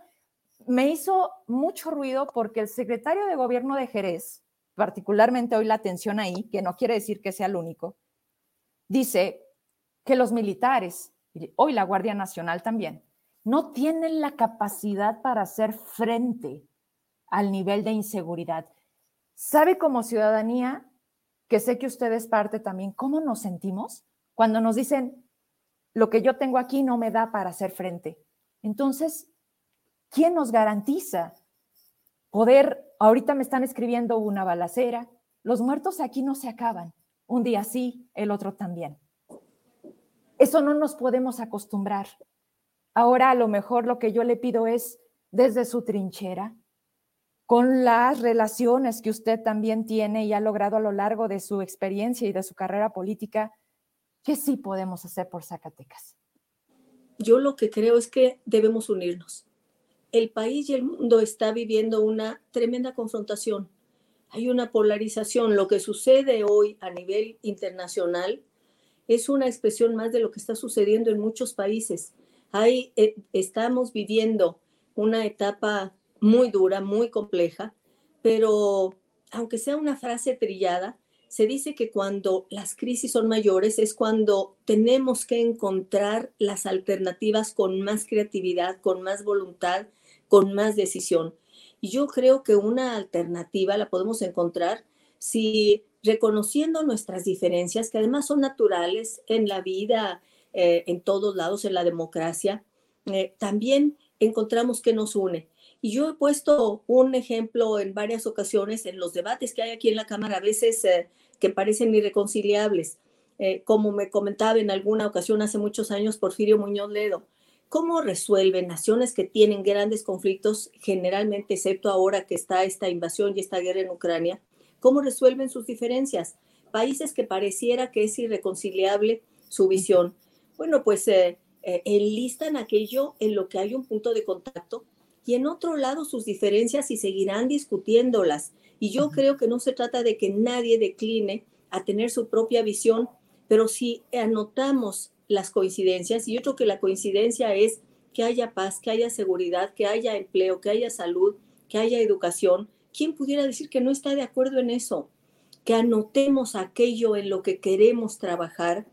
me hizo mucho ruido porque el secretario de gobierno de Jerez, particularmente hoy la atención ahí, que no quiere decir que sea el único, dice que los militares, hoy la Guardia Nacional también, no tienen la capacidad para hacer frente al nivel de inseguridad. ¿Sabe como ciudadanía, que sé que usted es parte también, cómo nos sentimos cuando nos dicen, lo que yo tengo aquí no me da para hacer frente? Entonces, ¿quién nos garantiza poder, ahorita me están escribiendo una balacera, los muertos aquí no se acaban, un día sí, el otro también. Eso no nos podemos acostumbrar. Ahora a lo mejor lo que yo le pido es desde su trinchera, con las relaciones que usted también tiene y ha logrado a lo largo de su experiencia y de su carrera política, ¿qué sí podemos hacer por Zacatecas? Yo lo que creo es que debemos unirnos el país y el mundo está viviendo una tremenda confrontación. Hay una polarización. Lo que sucede hoy a nivel internacional es una expresión más de lo que está sucediendo en muchos países. Hay, eh, estamos viviendo una etapa muy dura, muy compleja, pero aunque sea una frase trillada, se dice que cuando las crisis son mayores es cuando tenemos que encontrar las alternativas con más creatividad, con más voluntad, con más decisión. Y yo creo que una alternativa la podemos encontrar si reconociendo nuestras diferencias, que además son naturales en la vida, eh, en todos lados, en la democracia, eh, también encontramos que nos une. Y yo he puesto un ejemplo en varias ocasiones en los debates que hay aquí en la Cámara, a veces eh, que parecen irreconciliables. como me comentaba en alguna ocasión hace muchos años Porfirio Muñoz Ledo, ¿Cómo resuelven naciones que tienen grandes conflictos, generalmente, excepto ahora que está esta invasión y esta guerra en Ucrania? ¿Cómo resuelven sus diferencias? Países que pareciera que es irreconciliable su visión. Bueno, pues eh, eh, enlistan aquello en lo que hay un punto de contacto y en otro lado sus diferencias y seguirán discutiéndolas. Y yo creo que no se trata de que nadie decline a tener su propia visión, pero si anotamos las coincidencias y yo creo que la coincidencia es que haya paz, que haya seguridad, que haya empleo, que haya salud, que haya educación. ¿Quién pudiera decir que no está de acuerdo en eso? Que anotemos aquello en lo que queremos trabajar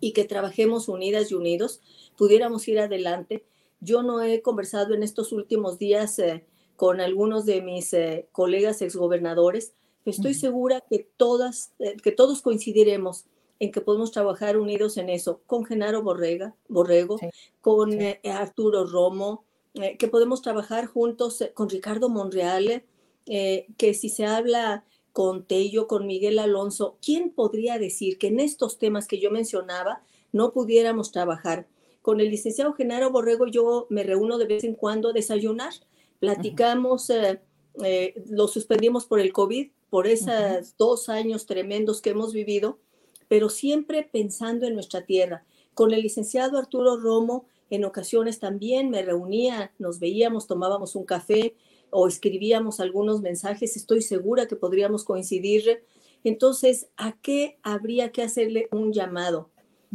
y que trabajemos unidas y unidos, pudiéramos ir adelante. Yo no he conversado en estos últimos días eh, con algunos de mis eh, colegas exgobernadores, estoy segura que, todas, eh, que todos coincidiremos en que podemos trabajar unidos en eso, con Genaro Borrega, Borrego, con eh, Arturo Romo, eh, que podemos trabajar juntos eh, con Ricardo Monreale, que si se habla con Tello, con Miguel Alonso, ¿quién podría decir que en estos temas que yo mencionaba no pudiéramos trabajar? Con el licenciado Genaro Borrego yo me reúno de vez en cuando a desayunar, platicamos, lo suspendimos por el COVID, por esos dos años tremendos que hemos vivido, pero siempre pensando en nuestra tierra. Con el licenciado Arturo Romo, en ocasiones también me reunía, nos veíamos, tomábamos un café, o escribíamos algunos mensajes, estoy segura que podríamos coincidir. Entonces, ¿a qué habría que hacerle un llamado?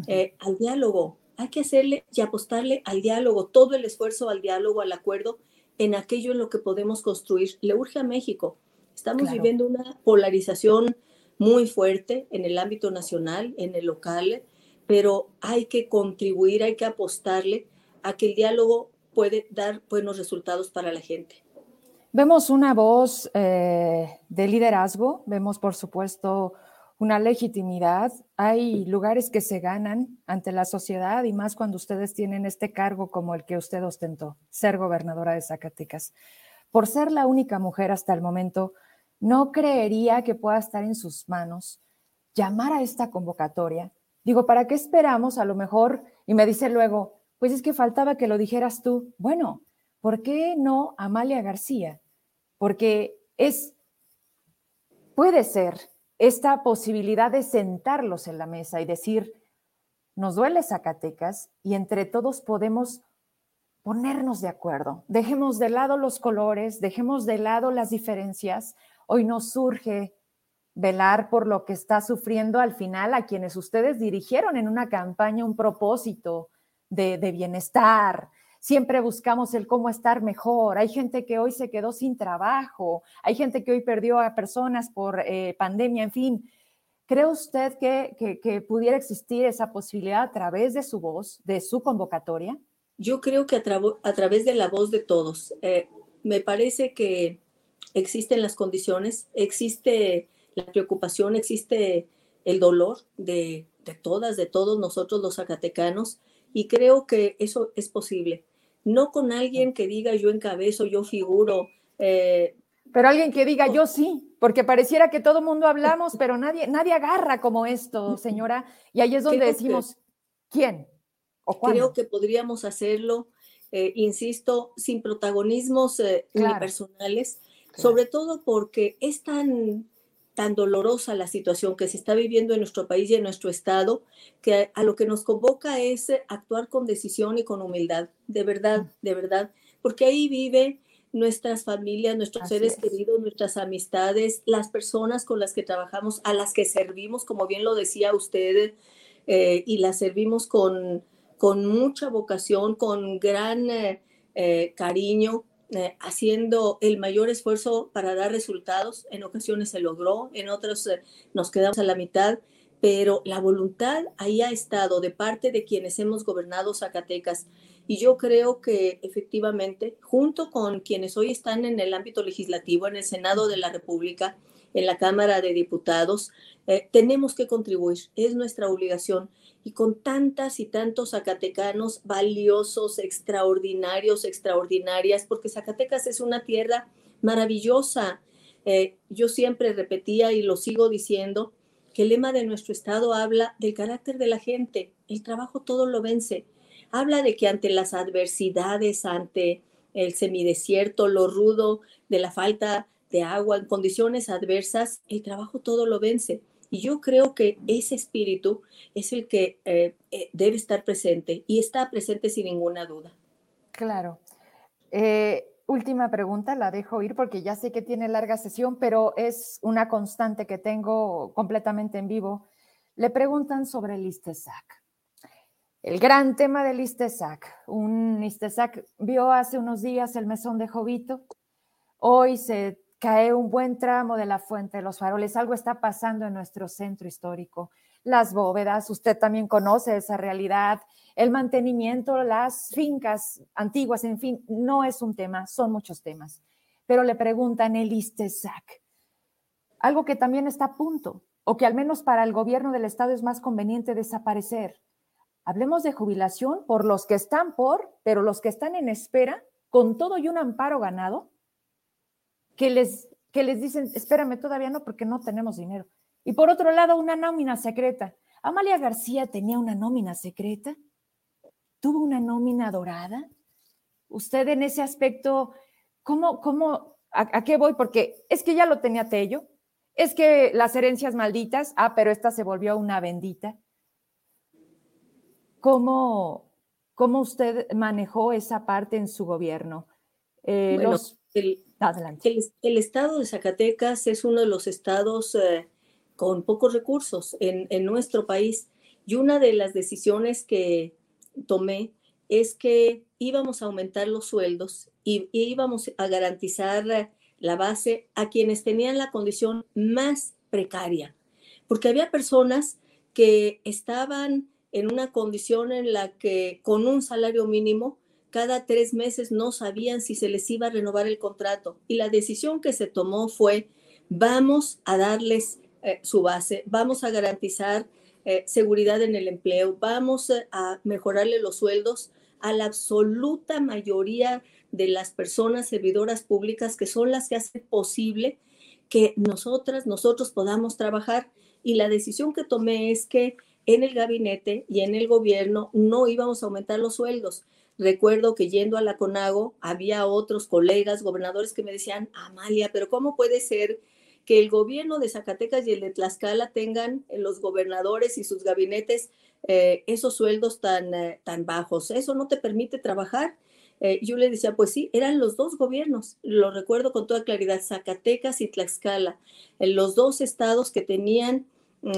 Eh, al diálogo. Hay que hacerle y apostarle al diálogo, todo el esfuerzo al diálogo, al acuerdo, en aquello en lo que podemos construir. Le urge a México. Estamos viviendo una polarización muy fuerte en el ámbito nacional, en el local, pero hay que contribuir, hay que apostarle a que el diálogo puede dar buenos resultados para la gente. Vemos una voz eh, de liderazgo, vemos por supuesto una legitimidad. Hay lugares que se ganan ante la sociedad y más cuando ustedes tienen este cargo como el que usted ostentó, ser gobernadora de Zacatecas. Por ser la única mujer hasta el momento, no creería que pueda estar en sus manos llamar a esta convocatoria. Digo, ¿para qué esperamos a lo mejor? Y me dice luego, pues es que faltaba que lo dijeras tú. Bueno, ¿por qué no Amalia García? Porque es, puede ser esta posibilidad de sentarlos en la mesa y decir, nos duele Zacatecas y entre todos podemos ponernos de acuerdo. Dejemos de lado los colores, dejemos de lado las diferencias. Hoy nos surge velar por lo que está sufriendo al final a quienes ustedes dirigieron en una campaña un propósito de, bienestar. Siempre buscamos el cómo estar mejor. Hay gente que hoy se quedó sin trabajo, hay gente que hoy perdió a personas por eh, pandemia, en fin. ¿Cree usted que, pudiera existir esa posibilidad a través de su voz, de su convocatoria? Yo creo que a, través de la voz de todos. Eh, me parece que existen las condiciones, existe la preocupación, existe el dolor de, todas, de todos nosotros los zacatecanos, y creo que eso es posible. No con alguien que diga yo encabezo, yo figuro. Eh, pero alguien que diga yo sí, porque pareciera que todo mundo hablamos, pero nadie, nadie agarra como esto, señora. Y ahí es donde decimos, ¿quién? ¿O Creo que podríamos hacerlo, eh, insisto, sin protagonismos eh, unipersonales, sobre todo porque es tan tan dolorosa la situación que se está viviendo en nuestro país y en nuestro estado, que a, lo que nos convoca es eh, actuar con decisión y con humildad, de verdad, de verdad, porque ahí vive nuestras familias, nuestros seres queridos, nuestras amistades, las personas con las que trabajamos, a las que servimos, como bien lo decía usted, eh, y las servimos con, con mucha vocación, con gran eh, cariño, eh, haciendo el mayor esfuerzo para dar resultados. En ocasiones se logró, en otros eh, nos quedamos a la mitad, pero la voluntad ahí ha estado de parte de quienes hemos gobernado Zacatecas. Y yo creo que efectivamente, junto con quienes hoy están en el ámbito legislativo, en el Senado de la República, en la Cámara de Diputados, eh, tenemos que contribuir, es nuestra obligación y con tantas y tantos zacatecanos valiosos, extraordinarios, extraordinarias, porque Zacatecas es una tierra maravillosa. Eh, yo siempre repetía y lo sigo diciendo que el lema de nuestro estado habla del carácter de la gente, el trabajo todo lo vence. Habla de que ante las adversidades, ante el semidesierto, lo rudo de la falta de agua, en condiciones adversas, el trabajo todo lo vence. Y yo creo que ese espíritu es el que eh, eh, debe estar presente y está presente sin ninguna duda. Claro. Eh, última pregunta, la dejo ir porque ya sé que tiene larga sesión, pero es una constante que tengo completamente en vivo. Le preguntan sobre el ISTESAC. El gran tema del ISTESAC. Un ISTESAC vio hace unos días el mesón de Jovito. Hoy se cae un buen tramo de la Fuente de los Faroles. Algo está pasando en nuestro centro histórico. Las bóvedas, usted también conoce esa realidad. El mantenimiento, las fincas antiguas, en fin, no es un tema, son muchos temas. Pero le preguntan el ISTESAC, algo que también está a punto, o que al menos para el gobierno del Estado es más conveniente desaparecer. Hablemos de jubilación por los que están por, pero los que están en espera, con todo y un amparo ganado, que les, que les dicen, espérame, todavía no, porque no tenemos dinero. Y por otro lado, una nómina secreta. Amalia García tenía una nómina secreta, tuvo una nómina dorada. Usted en ese aspecto, ¿cómo, cómo, a, qué voy? Porque es que ya lo tenía Tello, es que las herencias malditas, ah, pero esta se volvió una bendita. ¿Cómo, cómo usted manejó esa parte en su gobierno? Eh, los El, el, estado de Zacatecas es uno de los estados eh, con pocos recursos en, en, nuestro país. Y una de las decisiones que tomé es que íbamos a aumentar los sueldos y, y íbamos a garantizar la base a quienes tenían la condición más precaria, porque había personas que estaban en una condición en la que con un salario mínimo cada tres meses no sabían si se les iba a renovar el contrato y la decisión que se tomó fue vamos a darles eh, su base, vamos a garantizar eh, seguridad en el empleo, vamos a mejorarle los sueldos a la absoluta mayoría de las personas servidoras públicas que son las que hacen posible que nosotras, nosotros podamos trabajar. Y la decisión que tomé es que en el gabinete y en el gobierno no íbamos a aumentar los sueldos. Recuerdo que yendo a la CONAGO había otros colegas, gobernadores que me decían, Amalia, pero ¿cómo puede ser que el gobierno de Zacatecas y el de Tlaxcala tengan los gobernadores y sus gabinetes eh, esos sueldos tan, eh, tan bajos? Eso no te permite trabajar. Eh, yo le decía, pues sí, eran los dos gobiernos, lo recuerdo con toda claridad, Zacatecas y Tlaxcala, los dos estados que tenían mm,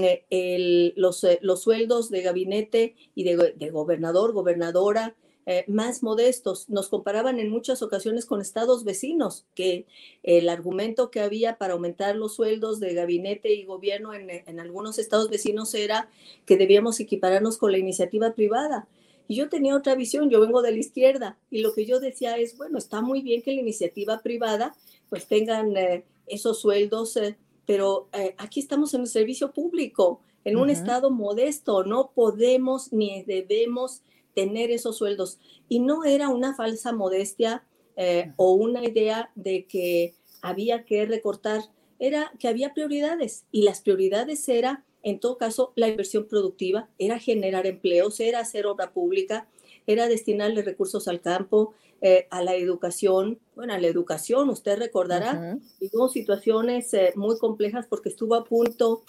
los, eh, los, sueldos de gabinete y de, gobernador, gobernadora, eh, más modestos. Nos comparaban en muchas ocasiones con estados vecinos, que el argumento que había para aumentar los sueldos de gabinete y gobierno en, en algunos estados vecinos era que debíamos equipararnos con la iniciativa privada. Y yo tenía otra visión, yo vengo de la izquierda y lo que yo decía es, bueno, está muy bien que la iniciativa privada pues tengan eh, esos sueldos, eh, pero eh, aquí estamos en el servicio público, en un estado modesto, no podemos ni debemos tener esos sueldos. Y no era una falsa modestia o una idea de que había que recortar, era que había prioridades y las prioridades era en todo caso, la inversión productiva era generar empleos, era hacer obra pública, era destinarle recursos al campo, eh, a la educación. Bueno, a la educación, usted recordará, uh situaciones eh, muy complejas porque estuvo a punto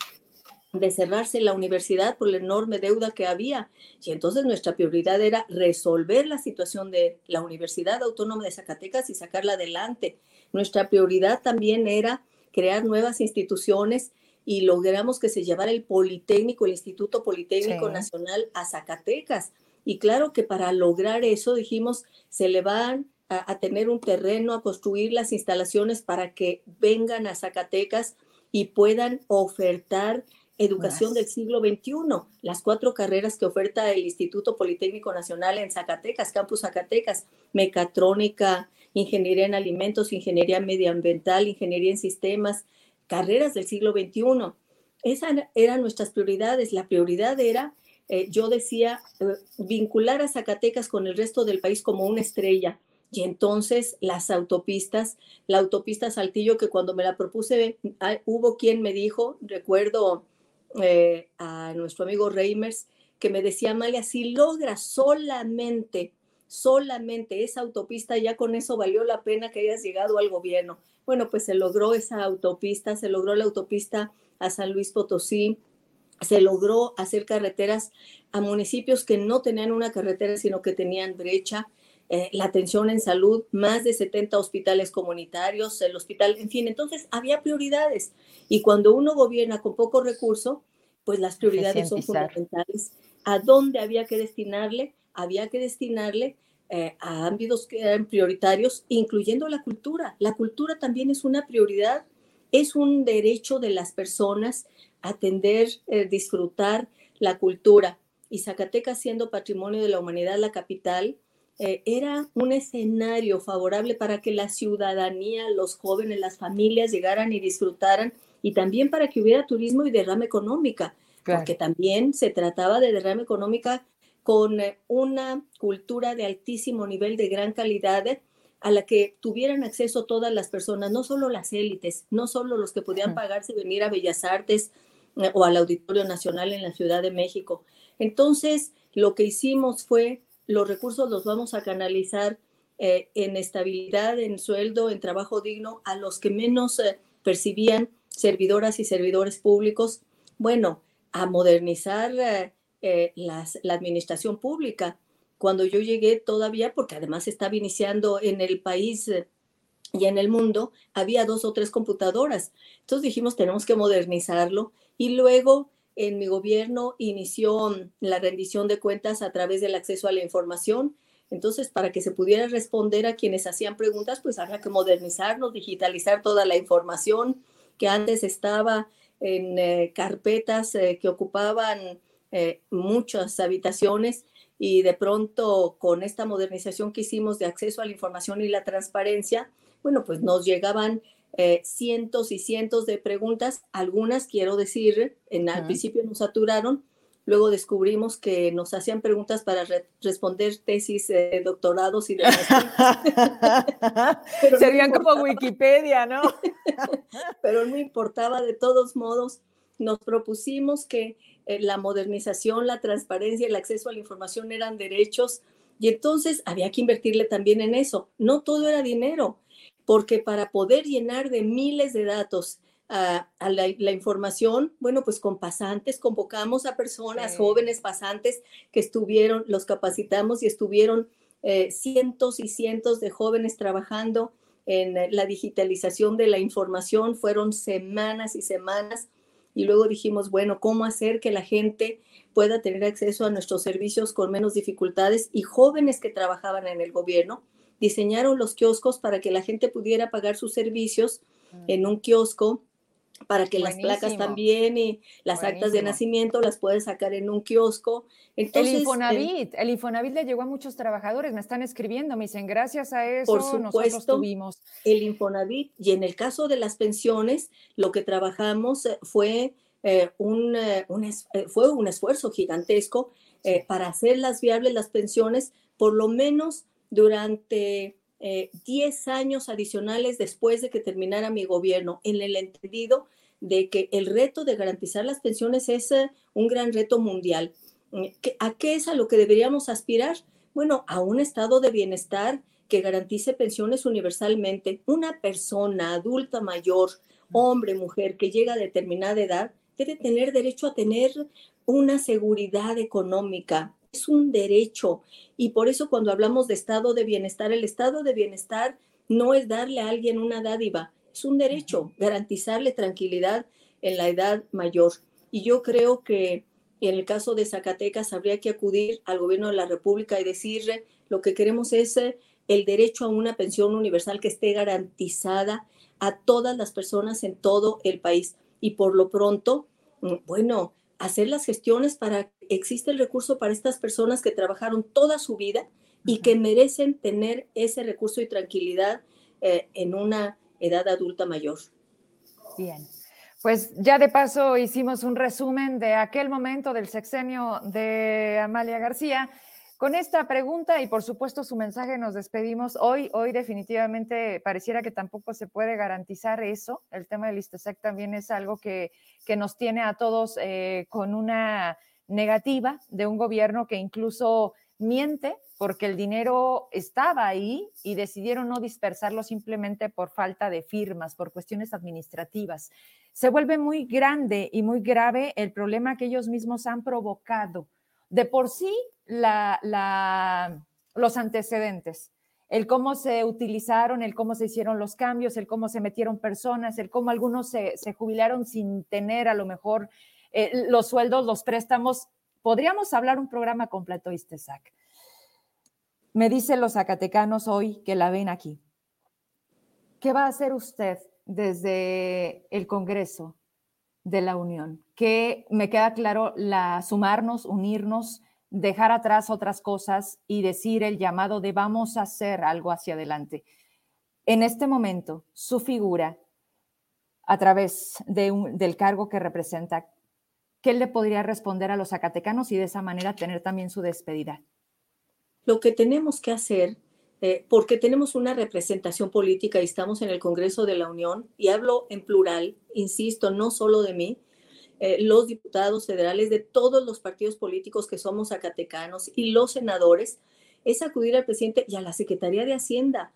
de cerrarse la universidad por la enorme deuda que había. Y entonces nuestra prioridad era resolver la situación de la Universidad Autónoma de Zacatecas y sacarla adelante. Nuestra prioridad también era crear nuevas instituciones y logramos que se llevara el Politécnico, el Instituto Politécnico Nacional a Zacatecas. Y claro que para lograr eso dijimos, se le van a, tener un terreno, a construir las instalaciones para que vengan a Zacatecas y puedan ofertar educación del siglo XXI, las cuatro carreras que oferta el Instituto Politécnico Nacional en Zacatecas, Campus Zacatecas, mecatrónica, ingeniería en alimentos, ingeniería medioambiental, ingeniería en sistemas, carreras del siglo XXI. Esas eran nuestras prioridades. La prioridad era, eh, yo decía, eh, vincular a Zacatecas con el resto del país como una estrella. Y entonces las autopistas, la autopista Saltillo, que cuando me la propuse, hubo quien me dijo, recuerdo eh, a nuestro amigo Reimers, que me decía, Amalia, si logra solamente, solamente esa autopista, ya con eso valió la pena que hayas llegado al gobierno bueno, pues se logró esa autopista, se logró la autopista a San Luis Potosí, se logró hacer carreteras a municipios que no tenían una carretera, sino que tenían brecha, eh, la atención en salud, más de 70 hospitales comunitarios, el hospital, en fin, entonces había prioridades. Y cuando uno gobierna con poco recurso, pues las prioridades son fundamentales. ¿A dónde había que destinarle? Había que destinarle eh, a ámbitos que eran prioritarios, incluyendo la cultura. La cultura también es una prioridad, es un derecho de las personas atender, eh, disfrutar la cultura. Y Zacatecas, siendo patrimonio de la humanidad, la capital, eh, era un escenario favorable para que la ciudadanía, los jóvenes, las familias llegaran y disfrutaran, y también para que hubiera turismo y derrama económica, porque también se trataba de derrama económica con eh, una cultura de altísimo nivel, de gran calidad, a la que tuvieran acceso todas las personas, no solo las élites, no solo los que podían pagarse venir a Bellas Artes eh, o al Auditorio Nacional en la Ciudad de México. Entonces, lo que hicimos fue, los recursos los vamos a canalizar eh, en estabilidad, en sueldo, en trabajo digno, a los que menos percibían servidoras y servidores públicos. Bueno, a modernizar eh, la administración pública. Cuando yo llegué todavía, porque además estaba iniciando en el país eh, y en el mundo había dos o tres computadoras. Entonces dijimos, tenemos que modernizarlo. Y luego en mi gobierno inició la rendición de cuentas a través del acceso a la información. Entonces, para que se pudiera responder a quienes hacían preguntas, pues había que modernizarnos, digitalizar toda la información que antes estaba en eh, carpetas eh, que ocupaban eh, muchas habitaciones y de pronto con esta modernización que hicimos de acceso a la información y la transparencia, bueno, pues nos llegaban eh, cientos y cientos de preguntas, algunas quiero decir, en al principio nos saturaron, luego descubrimos que nos hacían preguntas para responder tesis, de doctorados y demás. Serían como Wikipedia, ¿no? Pero no importaba, de todos modos, nos propusimos que eh, la modernización, la transparencia, el acceso a la información eran derechos y entonces había que invertirle también en eso. No todo era dinero, porque para poder llenar de miles de datos a, la, información, bueno, pues con pasantes, convocamos a personas, jóvenes pasantes que estuvieron, los capacitamos y estuvieron eh, cientos y cientos de jóvenes trabajando en la digitalización de la información, fueron semanas y semanas y luego dijimos, bueno, ¿cómo hacer que la gente pueda tener acceso a nuestros servicios con menos dificultades? Y jóvenes que trabajaban en el gobierno diseñaron los kioscos para que la gente pudiera pagar sus servicios mm. en un kiosco para que las placas también y las actas de nacimiento las puedes sacar en un kiosco. Entonces, el Infonavit, el Infonavit le llegó a muchos trabajadores, me están escribiendo, me dicen, gracias a eso por supuesto, nosotros tuvimos. El Infonavit, y en el caso de las pensiones, lo que trabajamos eh, fue, eh, un, eh, un fue un esfuerzo gigantesco para hacerlas viables las pensiones, por lo menos durante 10 años adicionales después de que terminara mi gobierno, en el entendido de que el reto de garantizar las pensiones es eh, un gran reto mundial. Mm, ¿A qué es a lo que deberíamos aspirar? Bueno, a un estado de bienestar que garantice pensiones universalmente. Una persona adulta mayor, hombre, mujer, que llega a determinada edad, debe tener derecho a tener una seguridad económica. Es un derecho. Y por eso cuando hablamos de estado de bienestar, el estado de bienestar no es darle a alguien una dádiva, es un derecho garantizarle tranquilidad en la edad mayor. Y yo creo que en el caso de Zacatecas habría que acudir al gobierno de la República y decirle lo que queremos es eh, el derecho a una pensión universal que esté garantizada a todas las personas en todo el país. Y por lo pronto, mm, bueno, hacer las gestiones para que exista el recurso para estas personas que trabajaron toda su vida y que merecen tener ese recurso y tranquilidad eh, en una edad adulta mayor. Bien. Pues ya de paso hicimos un resumen de aquel momento del sexenio de Amalia García. Con esta pregunta y por supuesto su mensaje nos despedimos. Hoy, hoy definitivamente pareciera que tampoco se puede garantizar eso. El tema del ISTESEC también es algo que, que nos tiene a todos eh, con una negativa de un gobierno que incluso miente porque el dinero estaba ahí y decidieron no dispersarlo simplemente por falta de firmas, por cuestiones administrativas. Se vuelve muy grande y muy grave el problema que ellos mismos han provocado. De por sí, los antecedentes, el cómo se utilizaron, el cómo se hicieron los cambios, el cómo se metieron personas, el cómo algunos se, jubilaron sin tener a lo mejor eh, los sueldos, los préstamos. Podríamos hablar un programa completo, Istesac me dicen los zacatecanos hoy que la ven aquí. ¿Qué va a hacer usted desde el Congreso de la Unión? Que me queda claro la sumarnos, unirnos, dejar atrás otras cosas y decir el llamado de vamos a hacer algo hacia adelante. En este momento, su figura, a través de del cargo que representa, ¿qué le podría responder a los zacatecanos y de esa manera tener también su despedida? lo que tenemos que hacer, eh, porque tenemos una representación política y estamos en el Congreso de la Unión, y hablo en plural, insisto, no solo de mí, eh, los diputados federales de todos los partidos políticos que somos zacatecanos y los senadores, es acudir al presidente y a la Secretaría de Hacienda.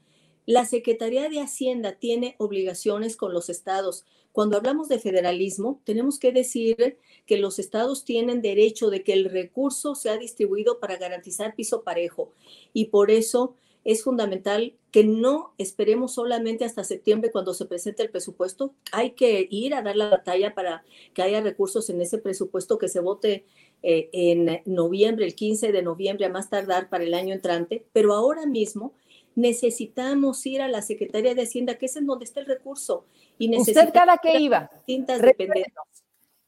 La Secretaría de Hacienda tiene obligaciones con los estados. Cuando hablamos de federalismo, tenemos que decir que los estados tienen derecho de que el recurso sea distribuido para garantizar piso parejo y por eso es fundamental que no esperemos solamente hasta septiembre cuando se presente el presupuesto. Hay que ir a dar la batalla para que haya recursos en ese presupuesto que se vote eh, en noviembre, el 15 de noviembre, a más tardar para el año entrante. Pero ahora mismo necesitamos ir a la Secretaría de Hacienda, que es en donde está el recurso. Y ¿Usted cada que iba?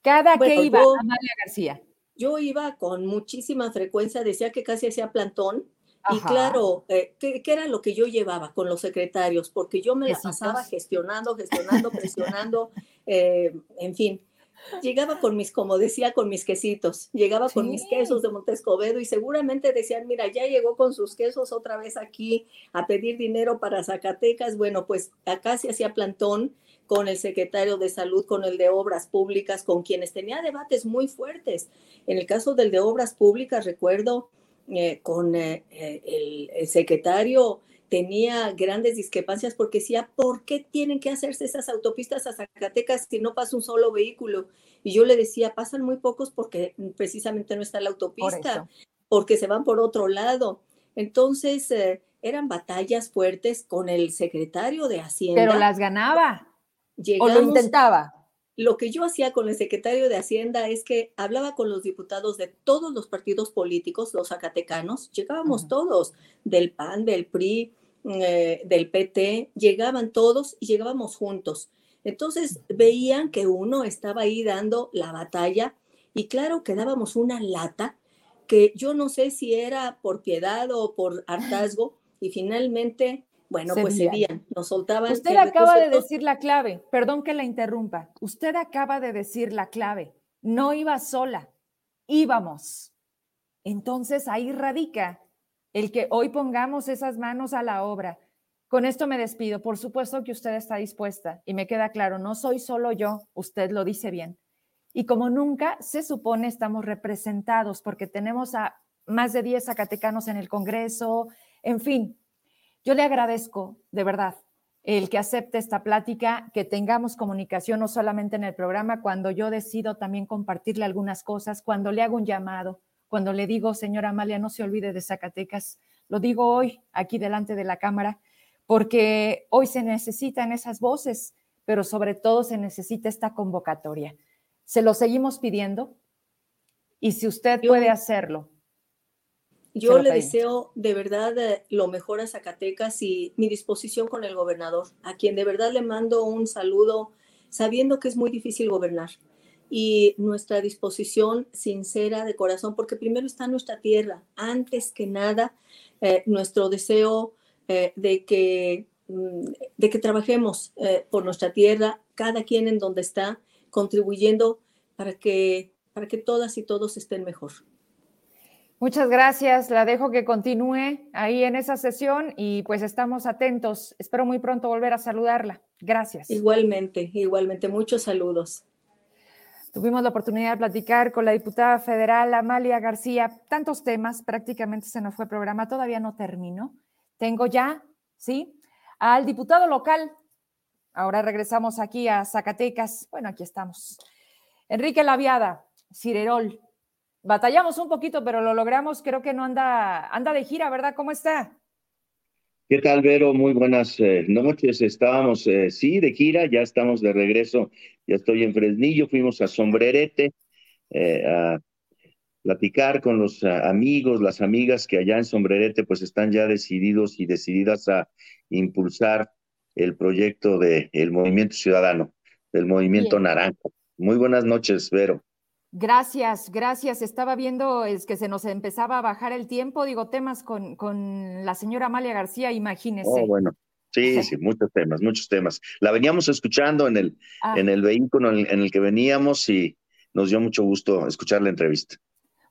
Cada que iba, Amalia García. Yo iba con muchísima frecuencia, decía que casi hacía plantón y claro, eh, ¿qué, era lo que yo llevaba con los secretarios? Porque yo me la pasaba gestionando, gestionando, presionando, eh, en fin. Llegaba con mis, como decía, con mis quesitos, llegaba con mis quesos de Montescobedo y seguramente decían, mira, ya llegó con sus quesos otra vez aquí a pedir dinero para Zacatecas. Bueno, pues acá se hacía plantón con el secretario de salud, con el de obras públicas, con quienes tenía debates muy fuertes. En el caso del de obras públicas, recuerdo eh, con eh, eh, el, secretario tenía grandes discrepancias porque decía, ¿por qué tienen que hacerse esas autopistas a Zacatecas si no pasa un solo vehículo? Y yo le decía, pasan muy pocos porque precisamente no está la autopista, porque se van por otro lado. Entonces, eran batallas fuertes con el secretario de Hacienda. Pero las ganaba. o lo intentaba. Lo que yo hacía con el secretario de Hacienda es que hablaba con los diputados de todos los partidos políticos, los zacatecanos, llegábamos todos, del PAN, del PRI, eh, del PT, llegaban todos y llegábamos juntos. Entonces veían que uno estaba ahí dando la batalla y claro que dábamos una lata que yo no sé si era por piedad o por hartazgo y finalmente bueno, pues serían, nos soltaban. Usted acaba de decir la clave, perdón que la interrumpa. Usted acaba de decir la clave. No iba sola, íbamos. Entonces ahí radica el que hoy pongamos esas manos a la obra. Con esto me despido. Por supuesto que usted está dispuesta y me queda claro, no soy solo yo, usted lo dice bien. Y como nunca, se supone estamos representados porque tenemos a más de 10 zacatecanos en el Congreso, en fin, yo le agradezco, de verdad, el que acepte esta plática, que tengamos comunicación no solamente en el programa, cuando yo decido también compartirle algunas cosas, cuando le hago un llamado, cuando le digo, señora Amalia, no se olvide de Zacatecas, lo digo hoy aquí delante de la cámara, porque hoy se necesitan esas voces, pero sobre todo se necesita esta convocatoria. Se lo seguimos pidiendo y si usted puede hacerlo, yo le deseo de verdad eh, lo mejor a Zacatecas y mi disposición con el gobernador, a quien de verdad le mando un saludo sabiendo que es muy difícil gobernar y nuestra disposición sincera de corazón, porque primero está nuestra tierra, antes que nada, eh, nuestro deseo eh, de, que, mm, de que trabajemos por nuestra tierra, cada quien en donde está, contribuyendo para que, para que todas y todos estén mejor. Muchas gracias. La dejo que continúe ahí en esa sesión y pues estamos atentos. Espero muy pronto volver a saludarla. Gracias. Igualmente, igualmente. Muchos saludos. Tuvimos la oportunidad de platicar con la diputada federal Amalia García. Tantos temas, prácticamente se nos fue el programa. Todavía no termino. Tengo ya, ¿sí? Al diputado local. Ahora regresamos aquí a Zacatecas. Bueno, aquí estamos. Enrique Laviada, Cirerol, Batallamos un poquito, pero lo logramos. Creo que no anda, anda de gira, ¿verdad? ¿Cómo está? ¿Qué tal, Vero? Muy buenas eh, noches. Estábamos, eh, sí, de gira, ya estamos de regreso. Ya estoy en Fresnillo, fuimos a Sombrerete eh, a platicar con los amigos, las amigas que allá en Sombrerete pues están ya decididos y decididas a impulsar el proyecto del el Movimiento Ciudadano, del Movimiento Naranjo. Muy buenas noches, Vero. Gracias, gracias. Estaba viendo es que se nos empezaba a bajar el tiempo, digo, temas con, con la señora Amalia García, imagínese. Oh, bueno, sí, sí, muchos temas, muchos temas. La veníamos escuchando en el, ah. en el vehículo en el, que veníamos y nos dio mucho gusto escuchar la entrevista.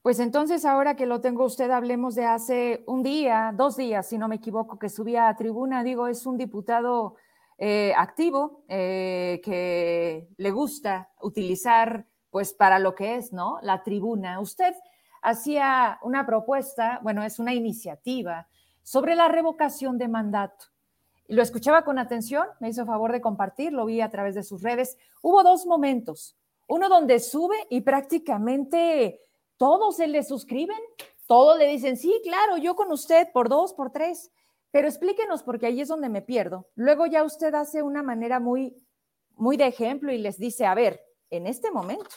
Pues entonces, ahora que lo tengo usted, hablemos de hace un día, dos días, si no me equivoco, que subía a tribuna. Digo, es un diputado eh, activo eh, que le gusta utilizar pues para lo que es, ¿no? La tribuna. Usted hacía una propuesta, bueno, es una iniciativa sobre la revocación de mandato. Lo escuchaba con atención, me hizo favor de compartir, lo vi a través de sus redes. Hubo dos momentos, uno donde sube y prácticamente todos se le suscriben, todos le dicen, sí, claro, yo con usted por dos, por tres, Pero explíquenos, porque ahí es donde me pierdo. Luego ya usted hace una manera muy, muy de ejemplo y les dice, a ver, en este momento,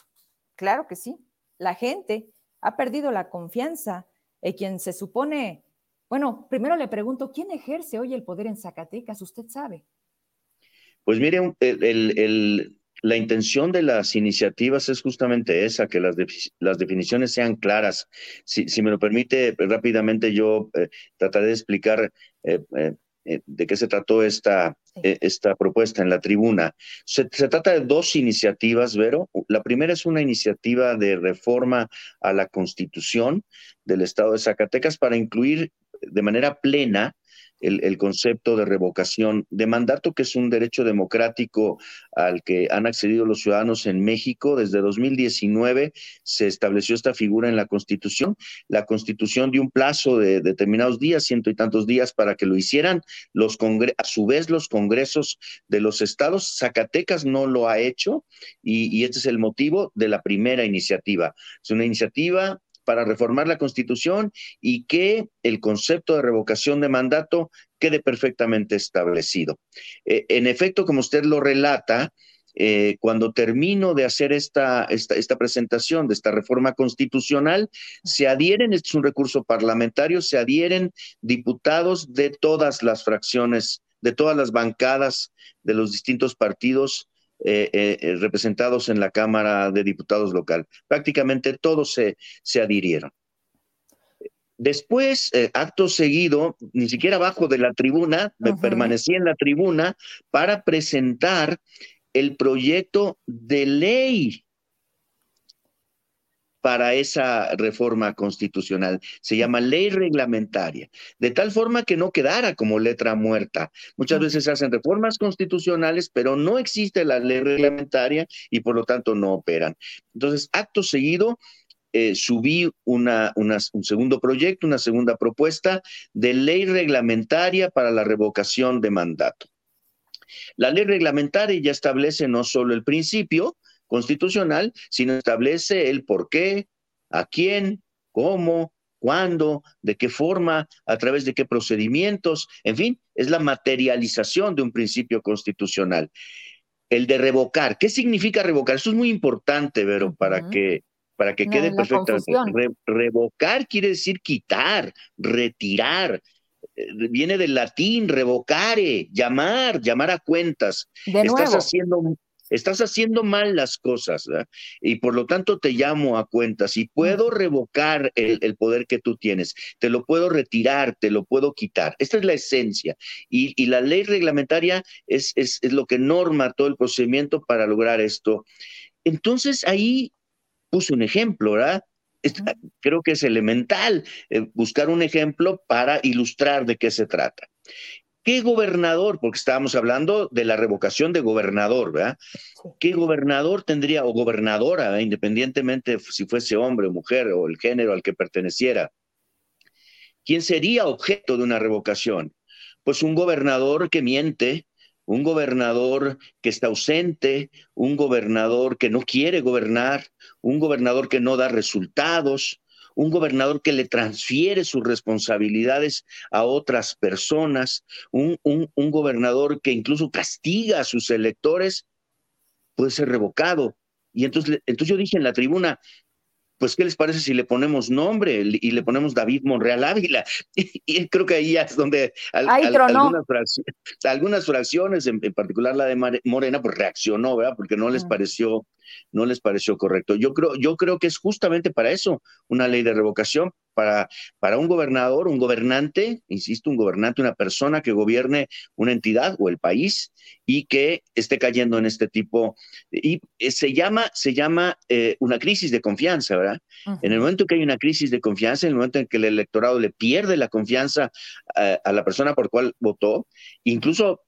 claro que sí, la gente ha perdido la confianza en quien se supone, bueno, primero le pregunto, ¿quién ejerce hoy el poder en Zacatecas? Usted sabe. Pues mire, la intención de las iniciativas es justamente esa, que las, las definiciones sean claras. Si, me lo permite, rápidamente yo eh, trataré de explicar eh, eh, de qué se trató esta, esta propuesta en la tribuna. Se, se, trata de dos iniciativas, Vero. La primera es una iniciativa de reforma a la constitución del Estado de Zacatecas para incluir de manera plena el, concepto de revocación de mandato, que es un derecho democrático al que han accedido los ciudadanos en México. Desde 2019 se estableció esta figura en la Constitución. La Constitución dio un plazo de determinados días, ciento y tantos días, para que lo hicieran. Los a su vez, los congresos de los estados, Zacatecas no lo ha hecho y, y este es el motivo de la primera iniciativa. Es una iniciativa para reformar la Constitución y que el concepto de revocación de mandato quede perfectamente establecido. Eh, en efecto, como usted lo relata, eh, cuando termino de hacer esta, esta, esta, presentación de esta reforma constitucional, se adhieren, este es un recurso parlamentario, se adhieren diputados de todas las fracciones, de todas las bancadas de los distintos partidos eh, eh, eh, representados en la Cámara de Diputados local. Prácticamente todos se, se adhirieron. Después, acto seguido, ni siquiera abajo de la tribuna, me permanecí en la tribuna para presentar el proyecto de ley para esa reforma constitucional. Se llama ley reglamentaria, de tal forma que no quedara como letra muerta. Muchas veces se hacen reformas constitucionales, pero no existe la ley reglamentaria y por lo tanto no operan. Entonces, acto seguido, eh, subí una, un segundo proyecto, una segunda propuesta de ley reglamentaria para la revocación de mandato. La ley reglamentaria ya establece no solo el principio, constitucional, sino establece el por qué, a quién, cómo, cuándo, de qué forma, a través de qué procedimientos, en fin, es la materialización de un principio constitucional. El de revocar, ¿qué significa revocar? Eso es muy importante, Vero, para que para que quede perfecto. revocar quiere decir quitar, retirar. Eh, viene del latín revocare, llamar, llamar a cuentas. Estás haciendo estás haciendo mal las cosas y por lo tanto te llamo a cuentas y puedo revocar el, poder que tú tienes, te lo puedo retirar, te lo puedo quitar. Esta es la esencia y, la ley reglamentaria es, es, lo que norma todo el procedimiento para lograr esto. Entonces ahí puse un ejemplo, ¿verdad? creo que es elemental eh, buscar un ejemplo para ilustrar de qué se trata. ¿Qué gobernador, porque estábamos hablando de la revocación de gobernador, ¿verdad? ¿Qué gobernador tendría, o gobernadora, independientemente si fuese hombre o mujer o el género al que perteneciera? ¿Quién sería objeto de una revocación? Pues un gobernador que miente, un gobernador que está ausente, un gobernador que no quiere gobernar, un gobernador que no da resultados, un gobernador que le transfiere sus responsabilidades a otras personas, un, un, gobernador que incluso castiga a sus electores, puede ser revocado. Y entonces, entonces yo dije en la tribuna, pues, ¿qué les parece si le ponemos nombre y le ponemos David Monreal Ávila? Y, creo que ahí es donde algunas, fracciones, algunas, fracciones, en, particular la de Morena, pues reaccionó, ¿verdad? Porque no les pareció no les pareció correcto. Yo creo, yo creo que es justamente para eso una ley de revocación, para, para un gobernador, un gobernante, insisto, un gobernante, una persona que gobierne una entidad o el país y que esté cayendo en este tipo. Y eh, se llama, se llama eh, una crisis de confianza, ¿verdad? En el momento que hay una crisis de confianza, en el momento en que el electorado le pierde la confianza a, a la persona por cual votó, incluso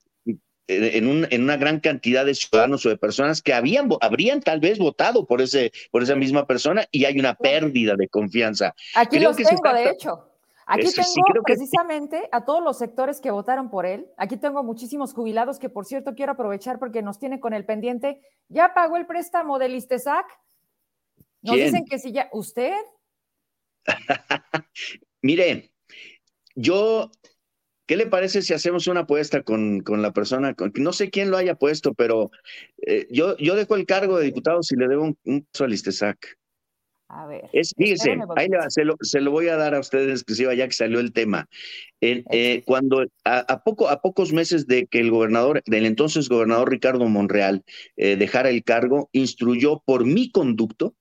en, en, una gran cantidad de ciudadanos o de personas que habían, habrían tal vez votado por, ese, por esa misma persona y hay una pérdida de confianza. Aquí los tengo, de hecho. Aquí tengo precisamente a todos los sectores que votaron por él. Aquí tengo muchísimos jubilados que, por cierto, quiero aprovechar porque nos tiene con el pendiente. ¿Ya pagó el préstamo del ISTESAC? Nos dicen que si ya. ¿Usted? Mire, yo ¿Qué le parece si hacemos una apuesta con, con la persona? no sé quién lo haya puesto, pero eh, yo, yo dejo el cargo de diputado si le debo un, un al Istesac. A ver. Es, fíjese, ahí se, lo, se, lo, voy a dar a ustedes exclusiva ya que salió el tema. Eh, cuando a, poco, a pocos meses de que el gobernador, del entonces gobernador Ricardo Monreal, eh, dejara el cargo, instruyó por mi conducto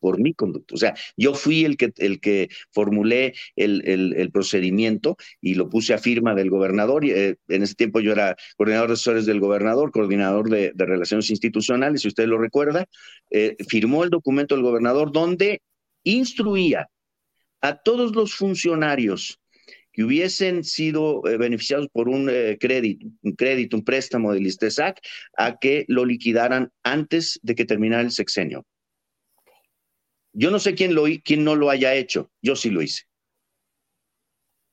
por mi conducto. O sea, yo fui el que, el que formulé el, el, procedimiento y lo puse a firma del gobernador. Y, eh, en ese tiempo yo era coordinador de asesores del gobernador, coordinador de, relaciones institucionales, si usted lo recuerda. Eh, firmó el documento del gobernador donde instruía a todos los funcionarios que hubiesen sido eh, beneficiados por un crédito, un crédito, un préstamo del ISTESAC, a que lo liquidaran antes de que terminara el sexenio. Yo no sé quién, lo, quién no lo haya hecho, yo sí lo hice.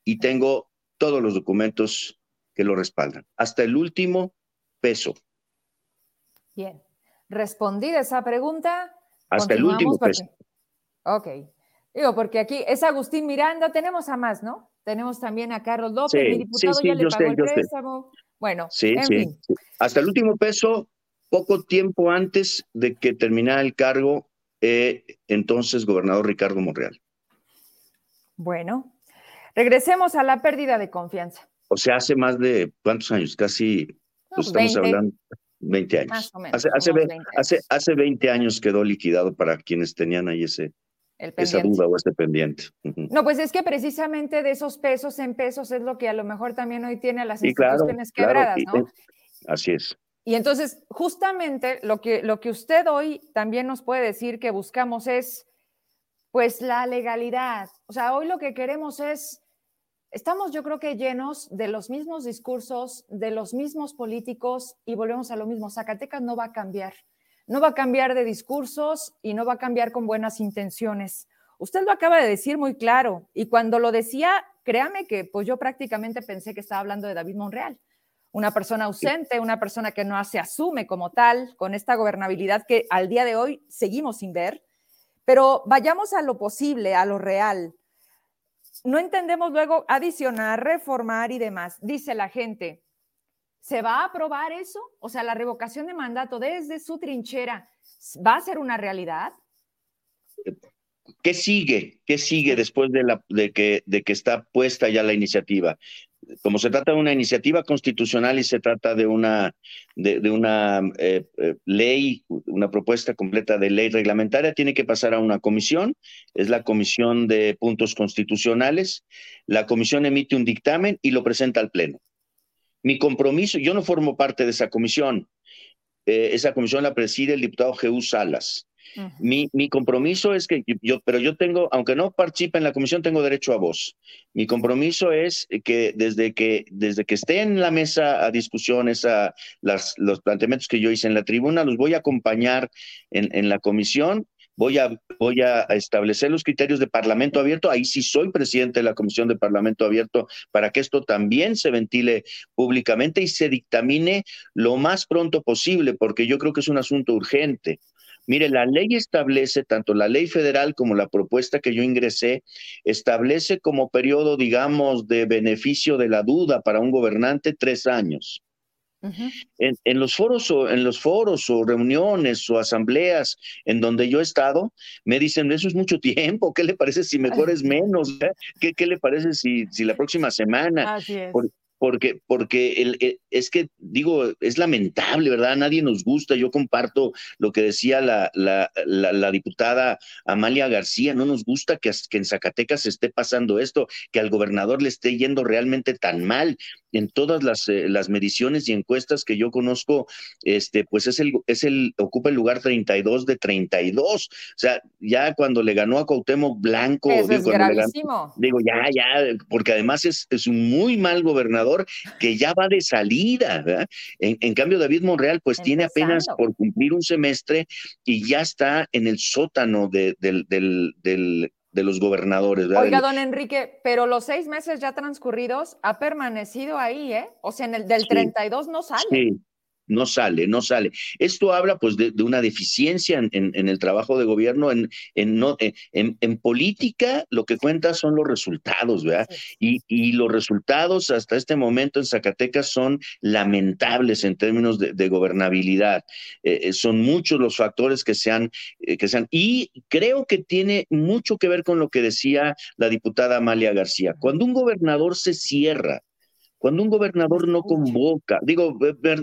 Y tengo todos los documentos que lo respaldan, hasta el último peso. Bien, respondida esa pregunta. Hasta el último peso. Ok. Digo, porque aquí es Agustín Miranda, tenemos a más, ¿no? Tenemos también a Carlos López, mi diputado ya le pagó el préstamo. Bueno, sí, sí, Hasta el último peso, poco tiempo antes de que terminara el cargo, eh, entonces gobernador Ricardo Monreal. Bueno, regresemos a la pérdida de confianza. O sea, hace más de cuántos años, casi pues, estamos hablando 20 años. Más o menos, hace, hace, 20 años. Hace, 20 años quedó liquidado para quienes tenían ahí ese, esa duda o ese pendiente. No, pues es que precisamente de esos pesos en pesos es lo que a lo mejor también hoy tiene a las instituciones quebradas, ¿no? Así es. Y entonces, justamente lo que, lo que usted hoy también nos puede decir que buscamos es, pues, la legalidad. O sea, hoy lo que queremos es, estamos yo creo que llenos de los mismos discursos, de los mismos políticos y volvemos a lo mismo. Zacatecas no va a cambiar. No va a cambiar de discursos y no va a cambiar con buenas intenciones. Usted lo acaba de decir muy claro y cuando lo decía, créame que pues yo prácticamente pensé que estaba hablando de David Monreal una persona ausente, una persona que no se asume como tal, con esta gobernabilidad que al día de hoy seguimos sin ver. Pero vayamos a lo posible, a lo real. No entendemos luego adicionar, reformar y demás. Dice la gente, ¿se va a aprobar eso? O sea, la revocación de mandato desde su trinchera, ¿va a ser una realidad? ¿Qué sigue? ¿Qué sigue después de, la, de, que, de que está puesta ya la iniciativa? Como se trata de una iniciativa constitucional y se trata de una, de, una eh, eh, ley, una propuesta completa de ley reglamentaria, tiene que pasar a una comisión, es la comisión de puntos constitucionales. La comisión emite un dictamen y lo presenta al Pleno. Mi compromiso, yo no formo parte de esa comisión, eh, esa comisión la preside el diputado Jeú Salas mi, mi, compromiso es que yo, pero yo tengo, aunque no participe en la comisión, tengo derecho a voz. Mi compromiso es que desde que, desde que esté en la mesa a discusiones, a las, los planteamientos que yo hice en la tribuna, los voy a acompañar en, en la comisión voy a, voy a establecer los criterios de Parlamento abierto. Ahí sí soy presidente de la Comisión de Parlamento abierto para que esto también se ventile públicamente y se dictamine lo más pronto posible, porque yo creo que es un asunto urgente. Mire, la ley establece, tanto la ley federal como la propuesta que yo ingresé, establece como periodo, digamos, de beneficio de la duda para un gobernante tres años. en, los foros o en los foros o reuniones o asambleas en donde yo he estado, me dicen, eso es mucho tiempo, ¿qué le parece si mejor es menos? ¿Qué, qué le parece si, si la próxima semana? Así es porque, porque el, eh, es que, digo, es lamentable, ¿verdad? Nadie nos gusta. Yo comparto lo que decía la, la, la, diputada Amalia García, no nos gusta que, que en Zacatecas esté pasando esto, que al gobernador le esté yendo realmente tan mal en todas las, eh, las mediciones y encuestas que yo conozco, este, pues es el, es el, ocupa el lugar 32 de 32. O sea, ya cuando le ganó a Cuauhtémoc Blanco, digo, es digo, ya, ya, porque además es, es un muy mal gobernador que ya va de salida. ¿verdad? En, cambio, David Monreal, pues tiene apenas por cumplir un semestre y ya está en el sótano de, del, del, del de los gobernadores. Oiga, don Enrique, pero los seis meses ya transcurridos ha permanecido ahí, ¿eh? O sea, en el del 32 no sale. Sí, no sale, no sale. Esto habla pues de, una deficiencia en, el trabajo de gobierno, en, no, en, política lo que cuenta son los resultados, ¿verdad? Y, los resultados hasta este momento en Zacatecas son lamentables en términos de, gobernabilidad. Eh, eh, son muchos los factores que se, han, eh, que se Y creo que tiene mucho que ver con lo que decía la diputada Amalia García. Cuando un gobernador se cierra, cuando un gobernador no convoca, digo,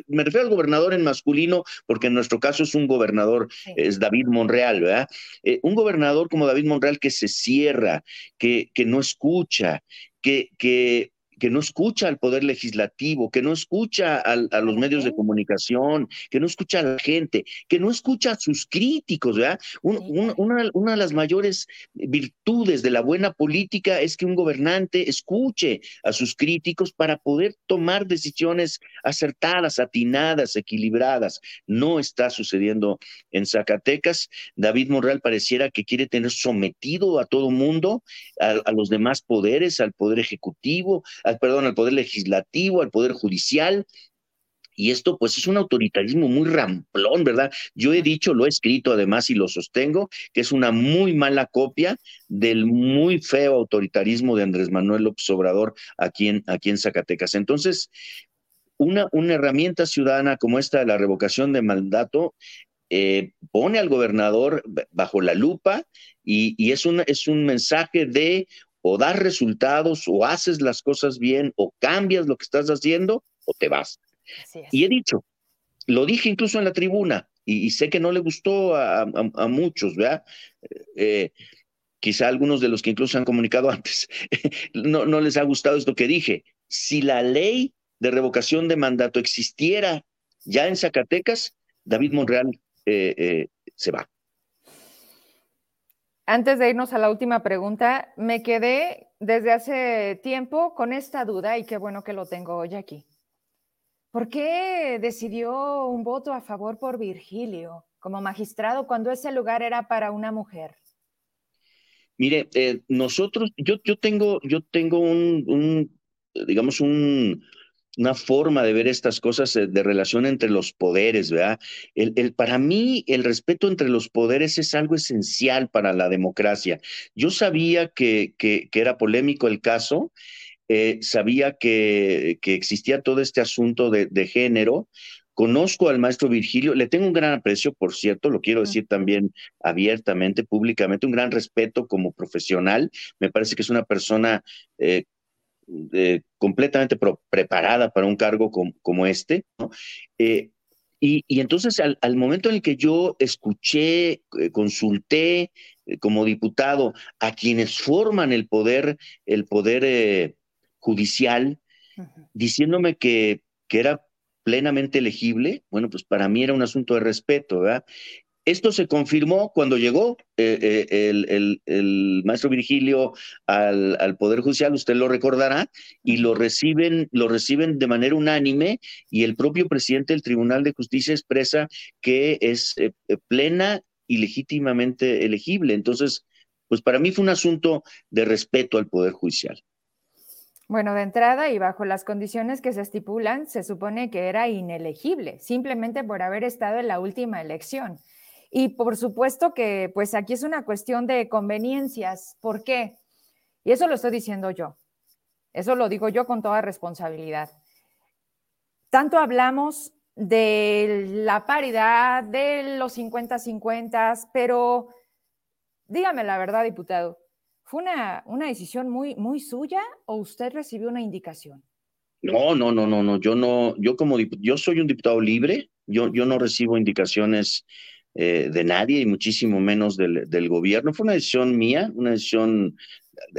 me refiero al gobernador en masculino, porque en nuestro caso es un gobernador, es David Monreal, ¿verdad? Eh, un gobernador como David Monreal que se cierra, que, que no escucha, que, que que no escucha al poder legislativo, que no escucha a los medios de comunicación, que no escucha a la gente, que no escucha a sus críticos, ¿verdad? una, de las mayores virtudes de la buena política es que un gobernante escuche a sus críticos para poder tomar decisiones acertadas, atinadas, equilibradas. No está sucediendo en Zacatecas. David Morral pareciera que quiere tener sometido a todo mundo, a, a los demás poderes, al poder ejecutivo, perdón, al poder legislativo, al poder judicial, y esto pues es un autoritarismo muy ramplón, ¿verdad? Yo he dicho, lo he escrito además y lo sostengo, que es una muy mala copia del muy feo autoritarismo de Andrés Manuel López Obrador aquí en, aquí en Zacatecas. Entonces, una, una herramienta ciudadana como esta de la revocación de mandato eh, pone al gobernador bajo la lupa y, y es, es un mensaje de o das resultados, o haces las cosas bien, o cambias lo que estás haciendo, o te vas. Y he dicho, lo dije incluso en la tribuna, y, sé que no le gustó a, muchos, ¿verdad? Eh, quizá algunos de los que incluso han comunicado antes, no, no les ha gustado esto que dije. Si la ley de revocación de mandato existiera ya en Zacatecas, David Monreal eh, eh, se va. Antes de irnos a la última pregunta, me quedé desde hace tiempo con esta duda y qué bueno que lo tengo hoy aquí. ¿Por qué decidió un voto a favor por Virgilio como magistrado cuando ese lugar era para una mujer? Mire, eh, nosotros, yo, yo tengo, yo tengo un digamos, un, una forma de ver estas cosas eh, de relación entre los poderes, ¿verdad? El, para mí, el respeto entre los poderes es algo esencial para la democracia. Yo sabía que, que, era polémico el caso, eh, sabía que, que, existía todo este asunto de, de, género. Conozco al maestro Virgilio, le tengo un gran aprecio, por cierto, lo quiero decir también abiertamente, públicamente, un gran respeto como profesional. Me parece que es una persona eh, completamente preparada para un cargo como este, eh, y, entonces al, momento en el que yo escuché, eh, consulté eh, como diputado a quienes forman el poder, el poder judicial, diciéndome que, que era plenamente elegible, bueno, pues para mí era un asunto de respeto, ¿verdad? Esto se confirmó cuando llegó eh, eh, el, maestro Virgilio al, Poder Judicial, usted lo recordará, y lo reciben, lo reciben de manera unánime y el propio presidente del Tribunal de Justicia expresa que es eh, plena y legítimamente elegible. Entonces, pues para mí fue un asunto de respeto al Poder Judicial. Bueno, de entrada y bajo las condiciones que se estipulan, se supone que era inelegible, simplemente por haber estado en la última elección. Y por supuesto que pues aquí es una cuestión de conveniencias. ¿Por qué? Y eso lo estoy diciendo yo. Eso lo digo yo con toda responsabilidad. Tanto hablamos de la paridad, de los 50-50, pero dígame la verdad, diputado, ¿fue una, una decisión muy, muy suya o usted recibió una indicación? No, no, no, no, no. Yo no, yo como yo soy un diputado libre, yo, yo no recibo indicaciones eh, de nadie y muchísimo menos del, del, gobierno. Fue una decisión mía, una decisión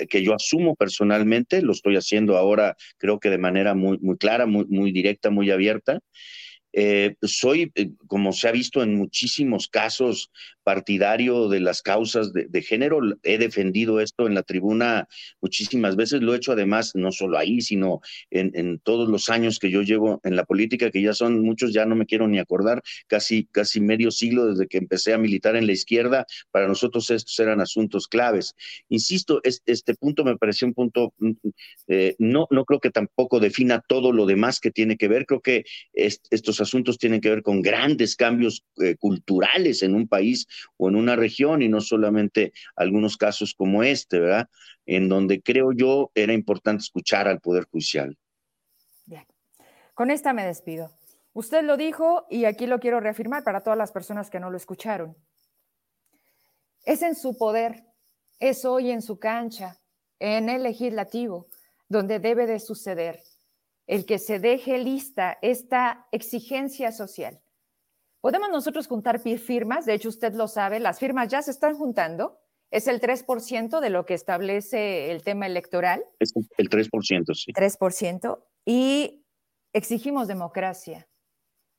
que yo asumo personalmente, lo estoy haciendo ahora creo que de manera muy, muy clara, muy, muy directa, muy abierta. Eh, soy, eh, como se ha visto en muchísimos casos, partidario de las causas de, género. He defendido esto en la tribuna muchísimas veces. Lo he hecho además no solo ahí, sino en, en, todos los años que yo llevo en la política, que ya son muchos, ya no me quiero ni acordar, casi, casi medio siglo desde que empecé a militar en la izquierda. Para nosotros estos eran asuntos claves. Insisto, este, punto me pareció un punto, mm, eh, no, no creo que tampoco defina todo lo demás que tiene que ver. Creo que estos asuntos tienen que ver con grandes cambios eh, culturales en un país o en una región y no solamente algunos casos como este, ¿verdad? En donde creo yo era importante escuchar al Poder Judicial. Bien, con esta me despido. Usted lo dijo y aquí lo quiero reafirmar para todas las personas que no lo escucharon. Es en su poder, es hoy en su cancha, en el legislativo, donde debe de suceder el que se deje lista esta exigencia social Podemos nosotros juntar firmas, de hecho usted lo sabe, las firmas ya se están juntando, es el 3% de lo que establece el tema electoral. Es el 3%, sí. 3%. Y exigimos democracia.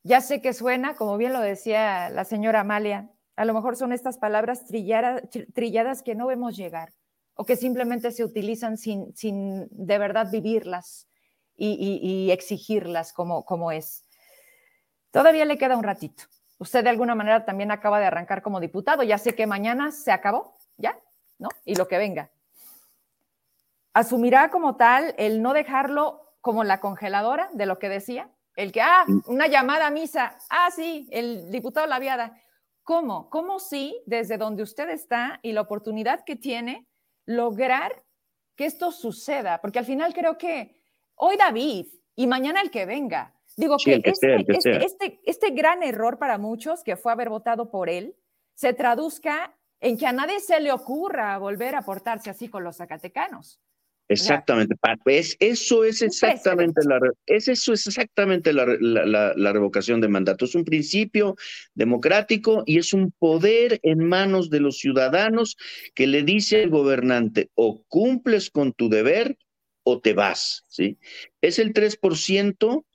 Ya sé que suena, como bien lo decía la señora Amalia, a lo mejor son estas palabras trilladas, que no vemos llegar o que simplemente se utilizan sin, sin de verdad vivirlas y, y exigirlas como, como es. Todavía le queda un ratito. Usted de alguna manera también acaba de arrancar como diputado. Ya sé que mañana se acabó, ¿ya? ¿No? Y lo que venga. ¿Asumirá como tal el no dejarlo como la congeladora de lo que decía? El que, ah, mm. una llamada a misa. Ah, sí, el diputado Laviada. ¿Cómo? ¿Cómo sí, desde donde usted está y la oportunidad que tiene, lograr que esto suceda? Porque al final creo que hoy David y mañana el que venga, Digo que, este, este, este, este, gran error para muchos, que fue haber votado por él, se traduzca en que a nadie se le ocurra volver a portarse así con los zacatecanos. Exactamente, eso es exactamente la, es eso es exactamente la, la, la, revocación de mandato. Es un principio democrático y es un poder en manos de los ciudadanos que le dice al gobernante o cumples con tu deber o te vas, ¿sí? Es el 3%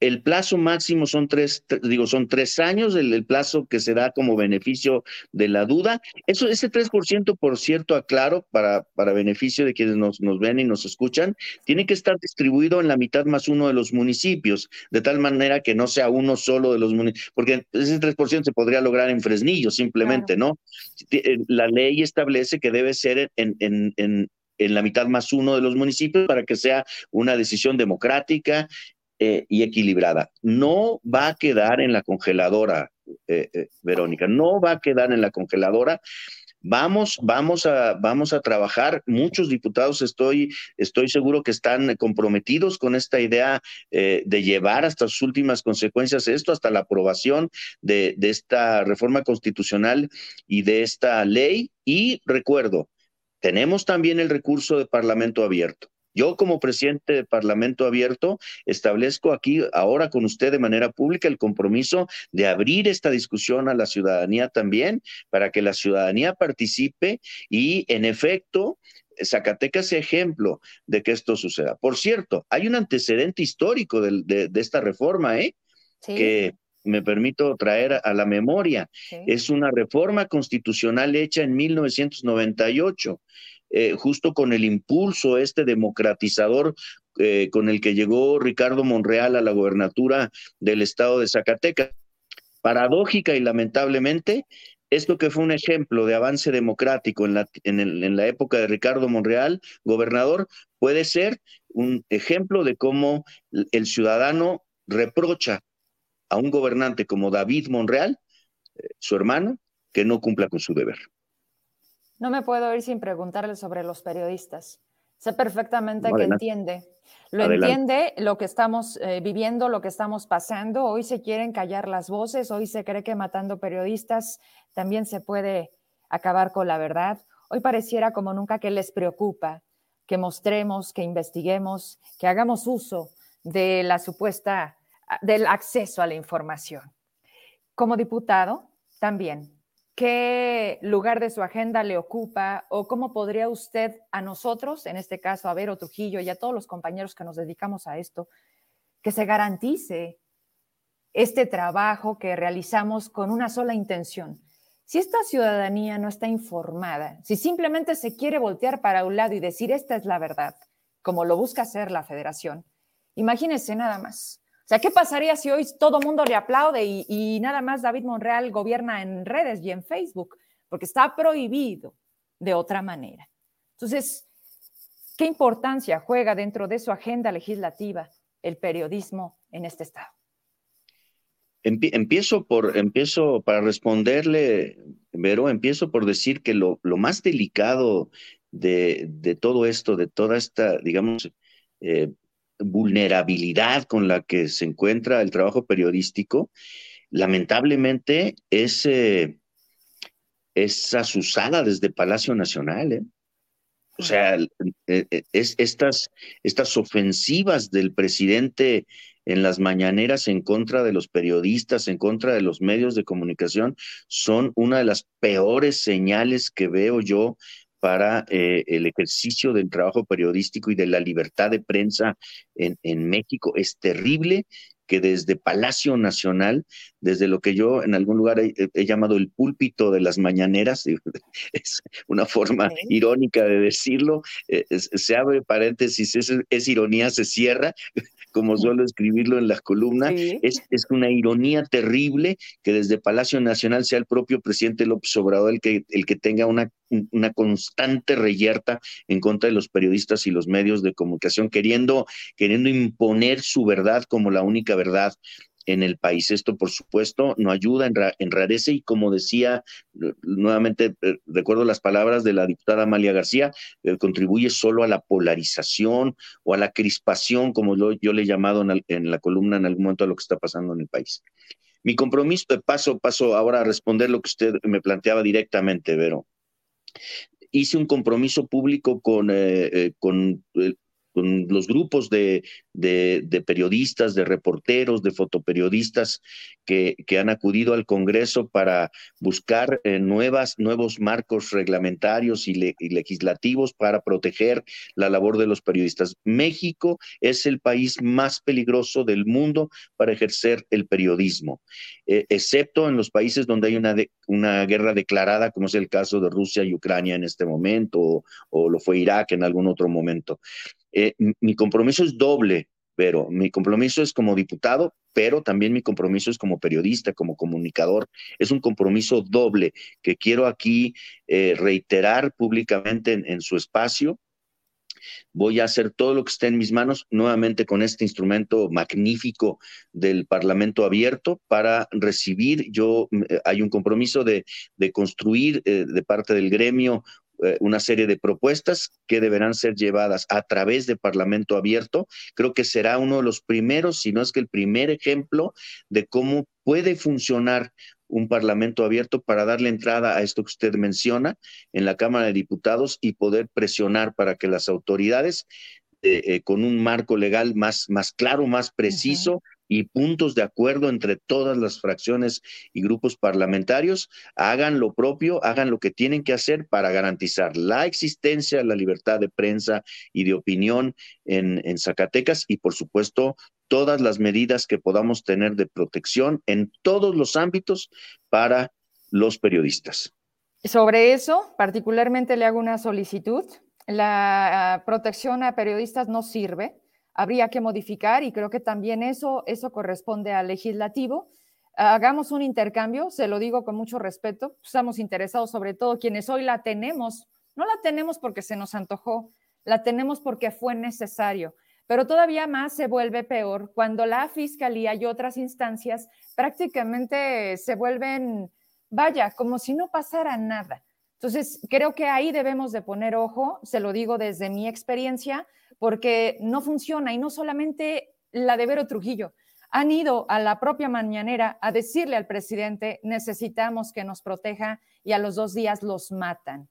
el plazo máximo son tres, digo, son tres años, el, plazo que se da como beneficio de la duda. Eso, ese 3%, por cierto, aclaro, para, para beneficio de quienes nos, nos ven y nos escuchan, tiene que estar distribuido en la mitad más uno de los municipios, de tal manera que no sea uno solo de los municipios, porque ese 3% se podría lograr en Fresnillo, simplemente, ¿no? Eh, la ley establece que debe ser en, en, en en la mitad más uno de los municipios para que sea una decisión democrática eh, y equilibrada. No va a quedar en la congeladora, eh, eh, Verónica, no va a quedar en la congeladora. Vamos, vamos a, vamos a trabajar. Muchos diputados estoy, estoy seguro que están comprometidos con esta idea de llevar hasta sus últimas consecuencias esto, hasta la aprobación de, de esta reforma constitucional y de esta ley. Y recuerdo, tenemos también el recurso de Parlamento abierto. Yo como presidente del Parlamento Abierto establezco aquí ahora con usted de manera pública el compromiso de abrir esta discusión a la ciudadanía también para que la ciudadanía participe y en efecto Zacatecas sea ejemplo de que esto suceda. Por cierto, hay un antecedente histórico de, esta reforma, ¿eh? Que me permito traer a la memoria. Es una reforma constitucional hecha en 1998 eh, justo con el impulso este democratizador eh, con el que llegó Ricardo Monreal a la gobernatura del estado de Zacatecas. Paradójica y lamentablemente, esto que fue un ejemplo de avance democrático en la, en la época de Ricardo Monreal, gobernador, puede ser un ejemplo de cómo el ciudadano reprocha a un gobernante como David Monreal, eh, su hermano, que no cumpla con su deber. No me puedo ir sin preguntarle sobre los periodistas. Sé perfectamente que entiende. Lo entiende lo que estamos eh, viviendo, lo que estamos pasando. Hoy se quieren callar las voces, hoy se cree que matando periodistas también se puede acabar con la verdad. Hoy pareciera como nunca que les preocupa que mostremos, que investiguemos, que hagamos uso de la supuesta, del acceso a la información. Como diputado, también qué lugar de su agenda le ocupa o cómo podría usted a nosotros, en este caso a Vero Trujillo y a todos los compañeros que nos dedicamos a esto, que se garantice este trabajo que realizamos con una sola intención, Si esta ciudadanía no está informada, si simplemente se quiere voltear para un lado y decir esta es la verdad, como lo busca hacer la federación, imagínense nada más. Sea, ¿qué pasaría si hoy todo mundo le aplaude y, nada más David Monreal gobierna en redes y en Facebook? Porque está prohibido de otra manera. Entonces, ¿qué importancia juega dentro de su agenda legislativa el periodismo en este estado? Empiezo por, empiezo para responderle, Vero, empiezo por decir que lo, más delicado de, de, todo esto, de toda esta, digamos, eh, vulnerabilidad con la que se encuentra el trabajo periodístico, lamentablemente es, eh, es asusada desde Palacio Nacional. ¿eh? O sea, es, estas, estas ofensivas del presidente en las mañaneras en contra de los periodistas, en contra de los medios de comunicación, son una de las peores señales que veo yo para eh, el ejercicio del trabajo periodístico y de la libertad de prensa en, en México. Es terrible que desde Palacio Nacional, desde lo que yo en algún lugar he, llamado el púlpito de las mañaneras, es una forma irónica de decirlo, eh, se abre paréntesis, es, ironía, se cierra, como suelo escribirlo en las columnas, es, es, una ironía terrible que desde Palacio Nacional sea el propio presidente López Obrador el que, el que tenga una una constante reyerta en contra de los periodistas y los medios de comunicación, queriendo, queriendo imponer su verdad como la única verdad en el país. Esto, por supuesto, no ayuda, enrarece y como decía, nuevamente eh, recuerdo las palabras de la diputada Amalia García, eh, contribuye solo a la polarización o a la crispación, como yo le he llamado en, la columna en algún momento a lo que está pasando en el país. Mi compromiso, paso, paso ahora a responder lo que usted me planteaba directamente, Vero hice un compromiso público con, eh, eh, con eh, con los grupos de, de, periodistas, de reporteros, de fotoperiodistas que, que han acudido al Congreso para buscar eh, nuevas, nuevos marcos reglamentarios y, legislativos para proteger la labor de los periodistas. México es el país más peligroso del mundo para ejercer el periodismo, eh, excepto en los países donde hay una, una guerra declarada, como es el caso de Rusia y Ucrania en este momento, o, o lo fue Irak en algún otro momento. Eh, mi compromiso es doble, pero mi compromiso es como diputado, pero también mi compromiso es como periodista, como comunicador. Es un compromiso doble que quiero aquí eh, reiterar públicamente en, su espacio. Voy a hacer todo lo que esté en mis manos, nuevamente con este instrumento magnífico del Parlamento abierto, para recibir, yo, eh, hay un compromiso de, construir de parte del gremio eh, una serie de propuestas que deberán ser llevadas a través de Parlamento abierto. Creo que será uno de los primeros, si no es que el primer ejemplo de cómo puede funcionar un Parlamento abierto para darle entrada a esto que usted menciona en la Cámara de Diputados y poder presionar para que las autoridades, eh, eh, con un marco legal más, más claro, más preciso, y puntos de acuerdo entre todas las fracciones y grupos parlamentarios, hagan lo propio, hagan lo que tienen que hacer para garantizar la existencia, la libertad de prensa y de opinión en, en Zacatecas y, por supuesto, todas las medidas que podamos tener de protección en todos los ámbitos para los periodistas. Sobre eso, particularmente le hago una solicitud. La ah, protección a periodistas no sirve habría que modificar y creo que también eso, eso corresponde al legislativo. Hagamos un intercambio, se lo digo con mucho respeto, estamos interesados sobre todo quienes hoy la tenemos, no la tenemos porque se nos antojó, la tenemos porque fue necesario, pero todavía más se vuelve peor cuando la fiscalía y otras instancias prácticamente se vuelven, vaya, como si no pasara nada. Entonces, creo que ahí debemos de poner ojo, se lo digo desde mi experiencia, porque no funciona y no solamente la de Vero Trujillo. Han ido a la propia mañanera a decirle al presidente, necesitamos que nos proteja y a los dos días los matan.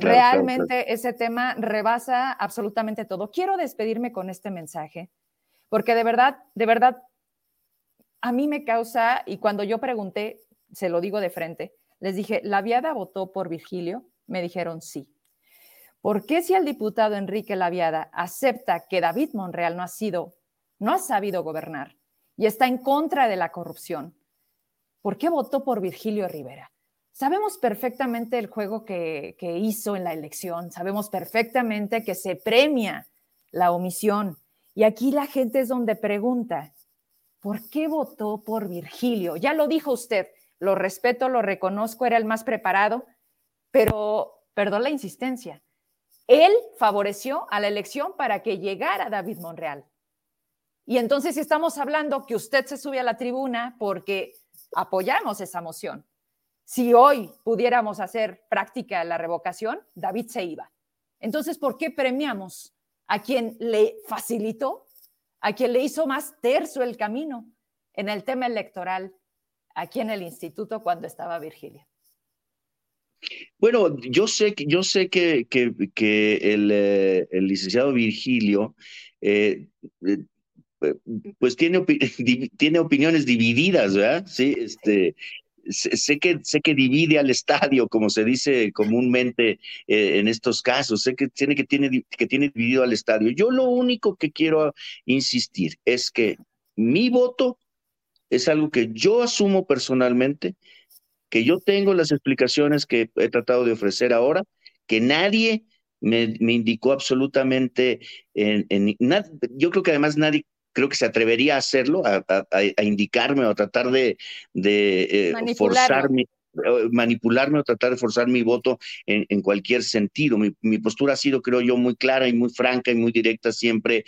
realmente ese tema rebasa absolutamente todo. Quiero despedirme con este mensaje, porque de verdad, de verdad, a mí me causa, y cuando yo pregunté, se lo digo de frente, les dije, ¿la viada votó por Virgilio? Me dijeron sí. ¿Por qué si el diputado Enrique Laviada acepta que David Monreal no ha sido, no ha sabido gobernar y está en contra de la corrupción? ¿Por qué votó por Virgilio Rivera? Sabemos perfectamente el juego que, que hizo en la elección, sabemos perfectamente que se premia la omisión. Y aquí la gente es donde pregunta, ¿por qué votó por Virgilio? Ya lo dijo usted, lo respeto, lo reconozco, era el más preparado, pero perdón la insistencia. Él favoreció a la elección para que llegara David Monreal. Y entonces estamos hablando que usted se sube a la tribuna porque apoyamos esa moción. Si hoy pudiéramos hacer práctica la revocación, David se iba. Entonces, ¿por qué premiamos a quien le facilitó, a quien le hizo más terso el camino en el tema electoral aquí en el instituto cuando estaba Virgilio? Bueno, yo sé, yo sé que, que, el, eh, el, licenciado Virgilio eh, eh, pues tiene, tiene opiniones divididas, ¿verdad? Sí, este, sé que, sé que divide al estadio, como se dice comúnmente en estos casos, sé que tiene, que, tiene, que tiene dividido al estadio. Yo lo único que quiero insistir es que mi voto es algo que yo asumo personalmente, que yo tengo las explicaciones que he tratado de ofrecer ahora, que nadie me, indicó absolutamente en, en nada, yo creo que además nadie creo que se atrevería a hacerlo, a, indicarme o a tratar de, de eh, forzarme manipularme o tratar de forzar mi voto en, cualquier sentido. Mi, postura ha sido, creo yo, muy clara y muy franca y muy directa siempre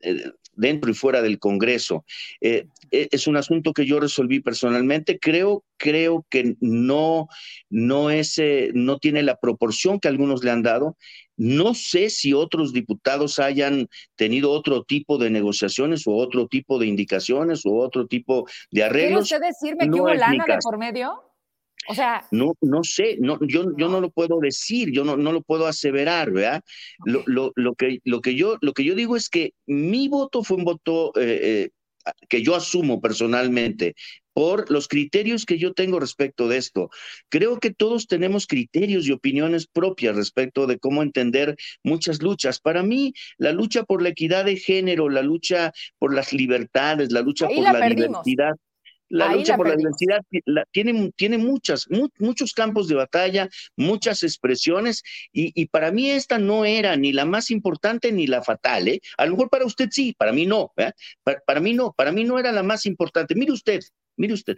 eh, dentro y fuera del Congreso. Eh, es un asunto que yo resolví personalmente. Creo, creo que no, no, es, no tiene la proporción que algunos le han dado no sé si otros diputados hayan tenido otro tipo de negociaciones o otro tipo de indicaciones o otro tipo de arreglos. ¿Quiere usted decirme que hubo lana de por medio? O sea. No, no sé, no, yo, no. yo no lo puedo decir, yo no, no lo puedo aseverar, ¿verdad? Lo, lo, lo, que, lo, que yo, lo que yo digo es que mi voto fue un voto eh, eh, que yo asumo personalmente por los criterios que yo tengo respecto de esto. Creo que todos tenemos criterios y opiniones propias respecto de cómo entender muchas luchas. Para mí, la lucha por la equidad de género, la lucha por las libertades, la lucha por la diversidad, la lucha por la diversidad tiene, tiene muchas, muchos campos de batalla, muchas expresiones, y, para mí esta no era ni la más importante ni la fatal. ¿eh? A lo mejor para usted sí, para mí no. Para, para, mí no, para mí no era la más importante. Mire usted, Mire usted,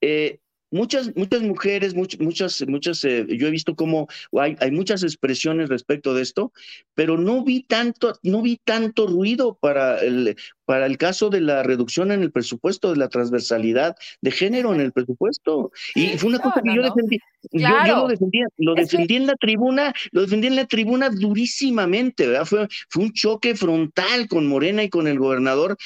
eh, muchas, muchas mujeres, muchas, muchas, muchas eh, yo he visto cómo hay, hay, muchas expresiones respecto de esto, pero no vi tanto, no vi tanto ruido para el, para el caso de la reducción en el presupuesto, de la transversalidad de género en el presupuesto. Y fue una cosa que yo defendí, yo, lo defendía, lo defendí en la tribuna, lo defendí en la tribuna durísimamente, ¿verdad? Fue, fue un choque frontal con Morena y con el gobernador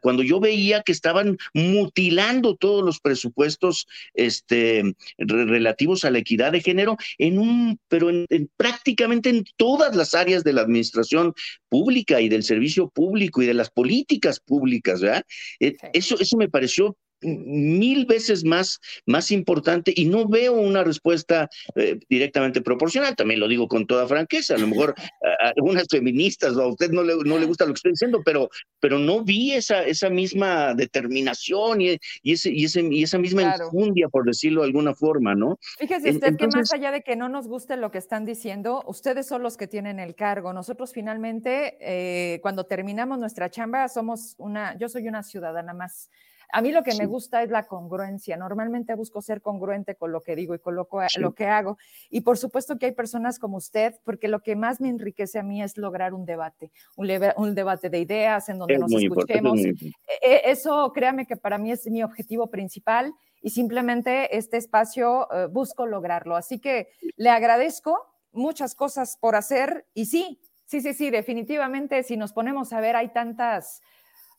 cuando yo veía que estaban mutilando todos los presupuestos este, relativos a la equidad de género en un, pero en, prácticamente en todas las áreas de la administración pública y del servicio público y de las políticas públicas, ¿verdad? Eh, eso, eso me pareció mil veces más, más importante y no veo una respuesta eh, directamente proporcional. También lo digo con toda franqueza. A lo mejor a, algunas feministas o a usted no le, no le gusta lo que estoy diciendo, pero, pero no vi esa, esa misma determinación y, y, ese, y, ese, y esa misma claro. por decirlo de alguna forma, ¿no? Fíjese usted que más allá de que no nos guste lo que están diciendo, ustedes son los que tienen el cargo. Nosotros finalmente, eh, cuando terminamos nuestra chamba, somos una, yo soy una ciudadana más a mí lo que me gusta es la congruencia. Normalmente busco ser congruente con lo que digo y con lo, que hago. Y por supuesto que hay personas como usted, porque lo que más me enriquece a mí es lograr un debate, un, debate de ideas en donde nos escuchemos. E, e, eso, créame que para mí es mi objetivo principal y simplemente este espacio eh, busco lograrlo. Así que le agradezco muchas cosas por hacer y sí, sí, sí, sí, definitivamente si nos ponemos a ver hay tantas...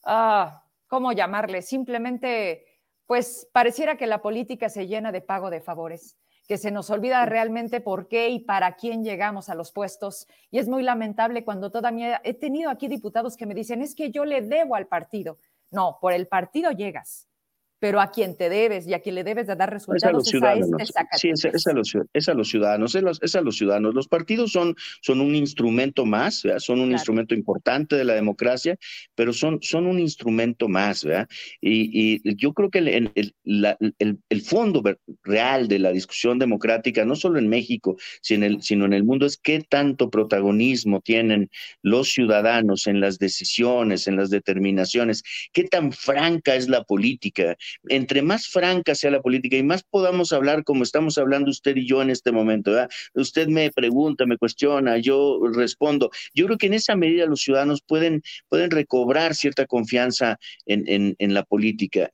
Ah, ¿cómo llamarle? Simplemente, pues pareciera que la política se llena de pago de favores, que se nos olvida realmente por qué y para quién llegamos a los puestos. Y es muy lamentable cuando todavía he tenido aquí diputados que me dicen, es que yo le debo al partido. No, por el partido llegas. Pero a quien te debes y a quien le debes de dar resultados es a, este Sí, es, a los, ciudadanos, es, a los ciudadanos. Los partidos son, son un instrumento más, son un instrumento importante de la democracia, pero son, son un instrumento más. ¿verdad? Y, yo creo que el, el, el, fondo real de la discusión democrática, no solo en México, sino en, el, sino en el mundo, es qué tanto protagonismo tienen los ciudadanos en las decisiones, en las determinaciones, qué tan franca es la política entre más franca sea la política y más podamos hablar como estamos hablando usted y yo en este momento, usted me pregunta, me cuestiona, yo respondo. Yo creo que en esa medida los ciudadanos pueden, pueden recobrar cierta confianza en, en, en la política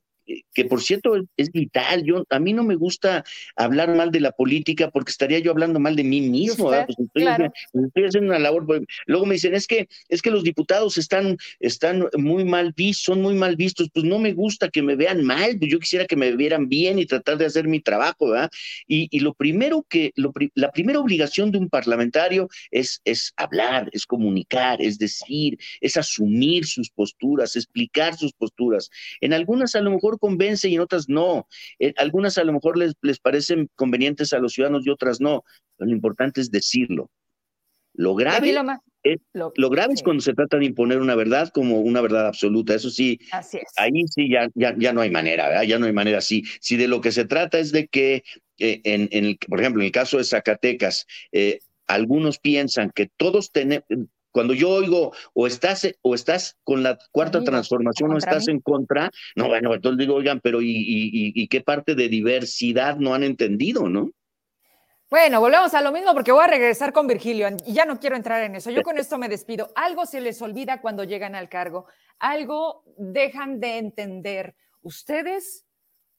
que por cierto es vital. Yo, a mí no me gusta hablar mal de la política porque estaría yo hablando mal de mí mismo. Pues estoy, haciendo una labor. Luego me dicen, es que, es que los diputados están, están muy mal vistos, son muy mal vistos. Pues no me gusta que me vean mal, pues yo quisiera que me vieran bien y tratar de hacer mi trabajo, ¿verdad? Y, y lo primero que, lo, la primera obligación de un parlamentario es, es hablar, es comunicar, es decir, es asumir sus posturas, explicar sus posturas. En algunas a lo mejor convence y en otras no. Eh, algunas a lo mejor les, les parecen convenientes a los ciudadanos y otras no. lo importante es decirlo. Lo grave, es, lo, grave es cuando se trata de imponer una verdad como una verdad absoluta. Eso sí, ahí sí ya, ya, ya no hay manera, ya no hay manera. Si, si de lo que se trata es de que, eh, en, en por ejemplo, en el caso de Zacatecas, eh, algunos piensan que todos tenemos, cuando yo oigo o estás o estás con la cuarta transformación o estás en contra, no, bueno, entonces digo, oigan, pero ¿y, y, qué parte de diversidad no han entendido, no? Bueno, volvemos a lo mismo porque voy a regresar con Virgilio y ya no quiero entrar en eso. Yo con esto me despido. Algo se les olvida cuando llegan al cargo, algo dejan de entender. Ustedes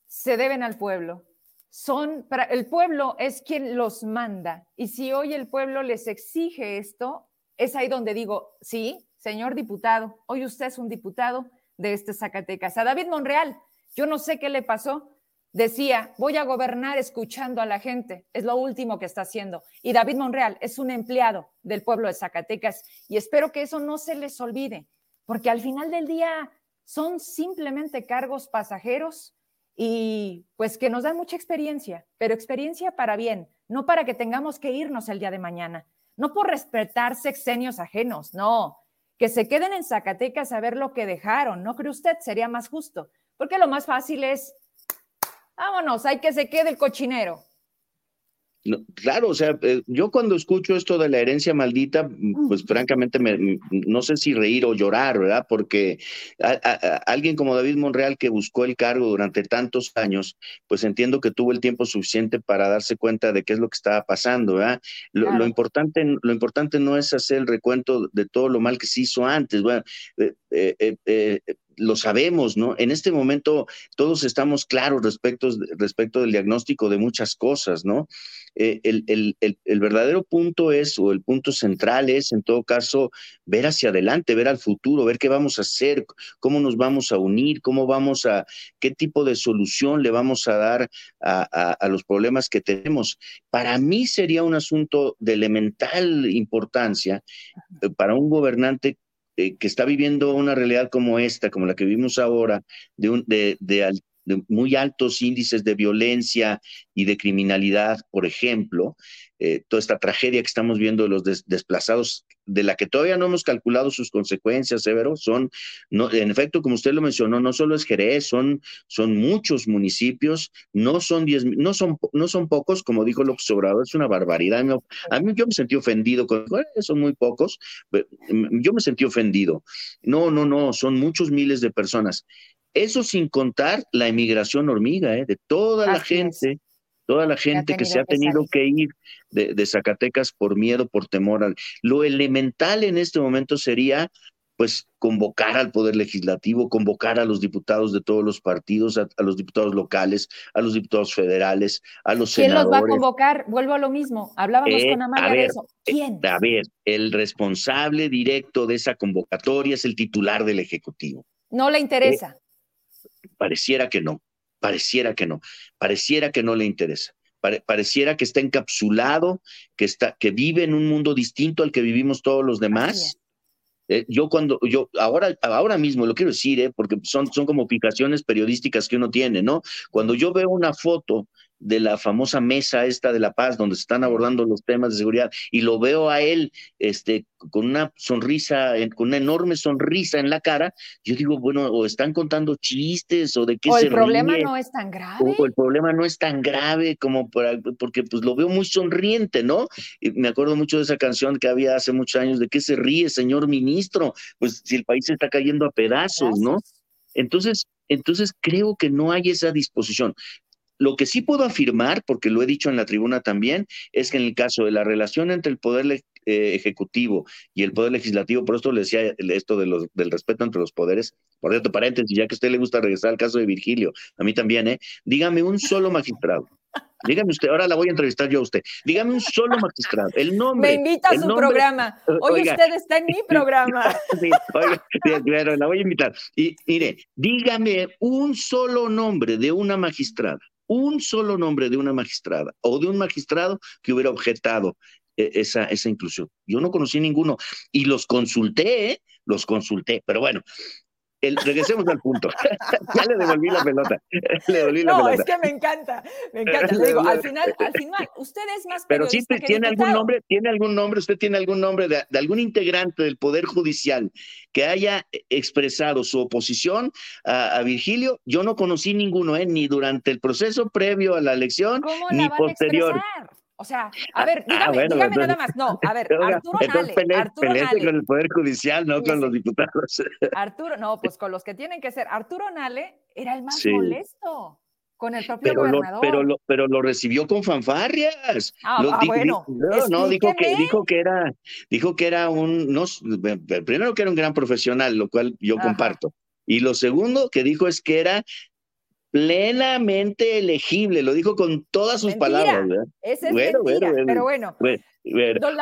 se deben al pueblo. Son para el pueblo es quien los manda y si hoy el pueblo les exige esto, es ahí donde digo, sí, señor diputado, hoy usted es un diputado de este Zacatecas. A David Monreal, yo no sé qué le pasó. Decía, voy a gobernar escuchando a la gente. Es lo último que está haciendo. Y David Monreal es un empleado del pueblo de Zacatecas. Y espero que eso no se les olvide, porque al final del día son simplemente cargos pasajeros y pues que nos dan mucha experiencia, pero experiencia para bien, no para que tengamos que irnos el día de mañana no por respetar sexenios ajenos, no, que se queden en Zacatecas a ver lo que dejaron, ¿no cree usted? Sería más justo, porque lo más fácil es, vámonos, hay que se quede el cochinero claro, o sea, eh, yo cuando escucho esto de la herencia maldita, pues francamente me, no sé si reír o llorar, ¿verdad? Porque alguien como David Monreal que buscó el cargo durante tantos años, pues entiendo que tuvo el tiempo suficiente para darse cuenta de qué es lo que estaba pasando, ¿verdad? Lo, importante, lo importante no es hacer el recuento de todo lo mal que se hizo antes, bueno, eh, eh, lo sabemos, ¿no? En este momento todos estamos claros respecto, respecto del diagnóstico de muchas cosas, ¿no? Eh, el, el, el, verdadero punto es, o el punto central es, en todo caso, ver hacia adelante, ver al futuro, ver qué vamos a hacer, cómo nos vamos a unir, cómo vamos a, qué tipo de solución le vamos a dar a, a los problemas que tenemos. Para mí sería un asunto de elemental importancia eh, para un gobernante eh, que está viviendo una realidad como esta, como la que vivimos ahora, de, un, de, muy altos índices de violencia y de criminalidad, por ejemplo, eh, toda esta tragedia que estamos viendo de los desplazados, de la que todavía no hemos calculado sus consecuencias, Severo, son, no, en efecto, como usted lo mencionó, no solo es Jerez, son, son muchos municipios, no son diez, no son, no son pocos, como dijo López Obrador, es una barbaridad. A mí yo me sentí ofendido, con, son muy pocos, yo me sentí ofendido. No, no, no, son muchos miles de personas. Eso sin contar la emigración hormiga, ¿eh? de toda la gente, toda la gente que se ha tenido que, ir de, Zacatecas por miedo, por temor. lo elemental en este momento sería pues convocar al Poder Legislativo, convocar a los diputados de todos los partidos, a, los diputados locales, a los diputados federales, a los senadores. ¿Quién los va a convocar? Vuelvo a lo mismo. Hablábamos eh, con Amalia de eso. Eh, ¿Quién? A ver, el responsable directo de esa convocatoria es el titular del Ejecutivo. No le interesa. Pareciera que no, pareciera que no, pareciera que no le interesa. pareciera que está encapsulado, que, está, que vive en un mundo distinto al que vivimos todos los demás Eh, yo cuando, yo ahora, ahora mismo lo quiero decir, eh, porque son, son como picaciones periodísticas que uno tiene, ¿no? Cuando yo veo una foto de la famosa mesa esta de la paz donde se están abordando los temas de seguridad y lo veo a él este con una sonrisa con una enorme sonrisa en la cara yo digo bueno o están contando chistes o de qué o el problema no es tan grave. o, el problema no es tan grave como porque pues lo veo muy sonriente no y me acuerdo mucho de esa canción que había hace muchos años de qué se ríe señor ministro pues si el país está cayendo a pedazos no entonces entonces creo que no hay esa disposición. Lo que sí puedo afirmar, porque lo he dicho en la tribuna también, es que en el caso de la relación entre el poder eh, ejecutivo y el poder legislativo, por esto le decía esto de los, del respeto entre los poderes, por cierto, paréntesis, ya que a usted le gusta regresar al caso de Virgilio, a mí también, ¿eh? Dígame un solo magistrado. Dígame usted, ahora la voy a entrevistar yo a usted. Dígame un solo magistrado, el nombre. Me invita a su programa. Hoy usted está en mi programa. Sí, oiga, claro, la voy a invitar. Y mire, dígame un solo nombre de una magistrada un solo nombre de una magistrada o de un magistrado que hubiera objetado eh, esa, esa inclusión. Yo no conocí ninguno y los consulté, ¿eh? los consulté, pero bueno. El, regresemos al punto. ya le devolví la pelota. Le devolví no, la pelota. es que me encanta, me encanta. Le digo, al final, al final, usted es más Pero sí tiene algún nombre, tiene algún nombre, usted tiene algún nombre de, de, algún integrante del Poder Judicial que haya expresado su oposición a, a Virgilio. Yo no conocí ninguno, ¿eh? ni durante el proceso previo a la elección, ni posterior. O sea, a ver, dígame, ah, bueno, dígame nada más. No, a ver, Arturo Nale. Pele, Arturo Nale. con el Poder Judicial, no con los diputados. Arturo, no, pues con los que tienen que ser. Arturo Nale era el más sí. molesto con el propio pero gobernador. Lo, pero, lo, pero lo recibió con fanfarrias. Ah, lo, ah bueno. No, no, dijo que, dijo que era, dijo que era un, no, primero que era un gran profesional, lo cual yo Ajá. comparto. Y lo segundo que dijo es que era plenamente elegible, lo dijo con todas sus mentira. palabras. ¿verdad? Esa es bueno, mentira, bueno, pero bueno. bueno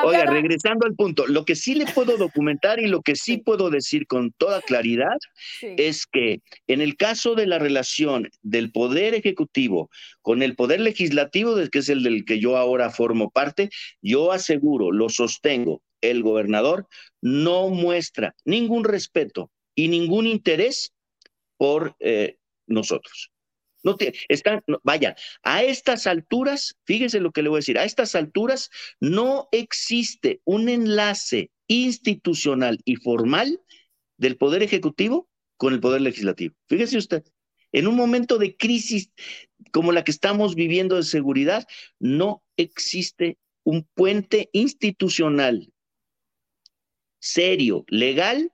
Oiga, regresando al punto, lo que sí le puedo documentar y lo que sí, puedo decir con toda claridad sí. es que en el caso de la relación del poder ejecutivo con el poder legislativo, que es el del que yo ahora formo parte, yo aseguro, lo sostengo, el gobernador no muestra ningún respeto y ningún interés por eh, nosotros. No te, están, no, vaya, a estas alturas, fíjese lo que le voy a decir, a estas alturas no existe un enlace institucional y formal del Poder Ejecutivo con el Poder Legislativo. Fíjese usted, en un momento de crisis como la que estamos viviendo de seguridad, no existe un puente institucional serio, legal,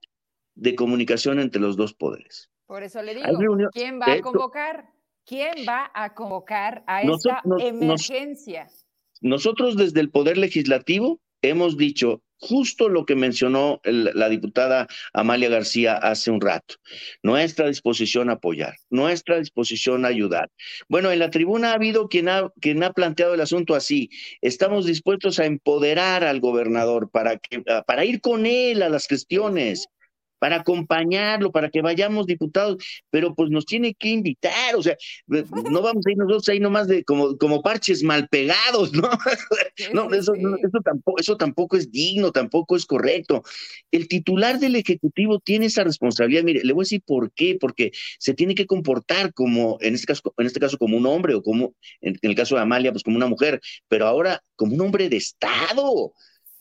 de comunicación entre los dos poderes. Por eso le digo, ¿quién va a convocar? ¿Quién va a convocar a esta nos, emergencia? Nos, nosotros desde el Poder Legislativo hemos dicho justo lo que mencionó el, la diputada Amalia García hace un rato. Nuestra disposición a apoyar, nuestra disposición a ayudar. Bueno, en la tribuna ha habido quien ha, quien ha planteado el asunto así. Estamos dispuestos a empoderar al gobernador para, que, para ir con él a las gestiones para acompañarlo, para que vayamos diputados, pero pues nos tiene que invitar, o sea, no vamos a ir nosotros ahí nomás de como, como parches mal pegados, ¿no? no, eso, no, eso, tampoco, eso tampoco es digno, tampoco es correcto. El titular del Ejecutivo tiene esa responsabilidad, mire, le voy a decir por qué, porque se tiene que comportar como, en este caso, en este caso como un hombre, o como, en, en el caso de Amalia, pues como una mujer, pero ahora como un hombre de Estado.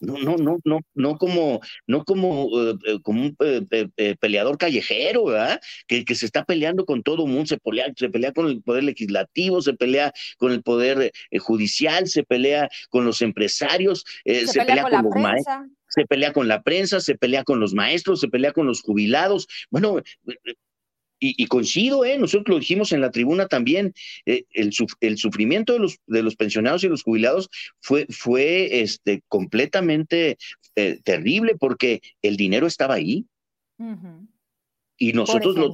No, no, no, no, no como, no como, uh, como un uh, peleador callejero, ¿verdad? Que, que, se está peleando con todo mundo, se pelea, se pelea con el poder legislativo, se pelea con el poder eh, judicial, se pelea con los empresarios, eh, se, se, pelea, pelea con, con los maestros se pelea con la prensa, se pelea con los maestros, se pelea con los jubilados. Bueno, y, y, coincido, ¿eh? nosotros lo dijimos en la tribuna también, eh, el, el, sufrimiento de los, de los pensionados y los jubilados fue, fue este, completamente eh, terrible porque el dinero estaba ahí. Uh -huh. Y nosotros lo,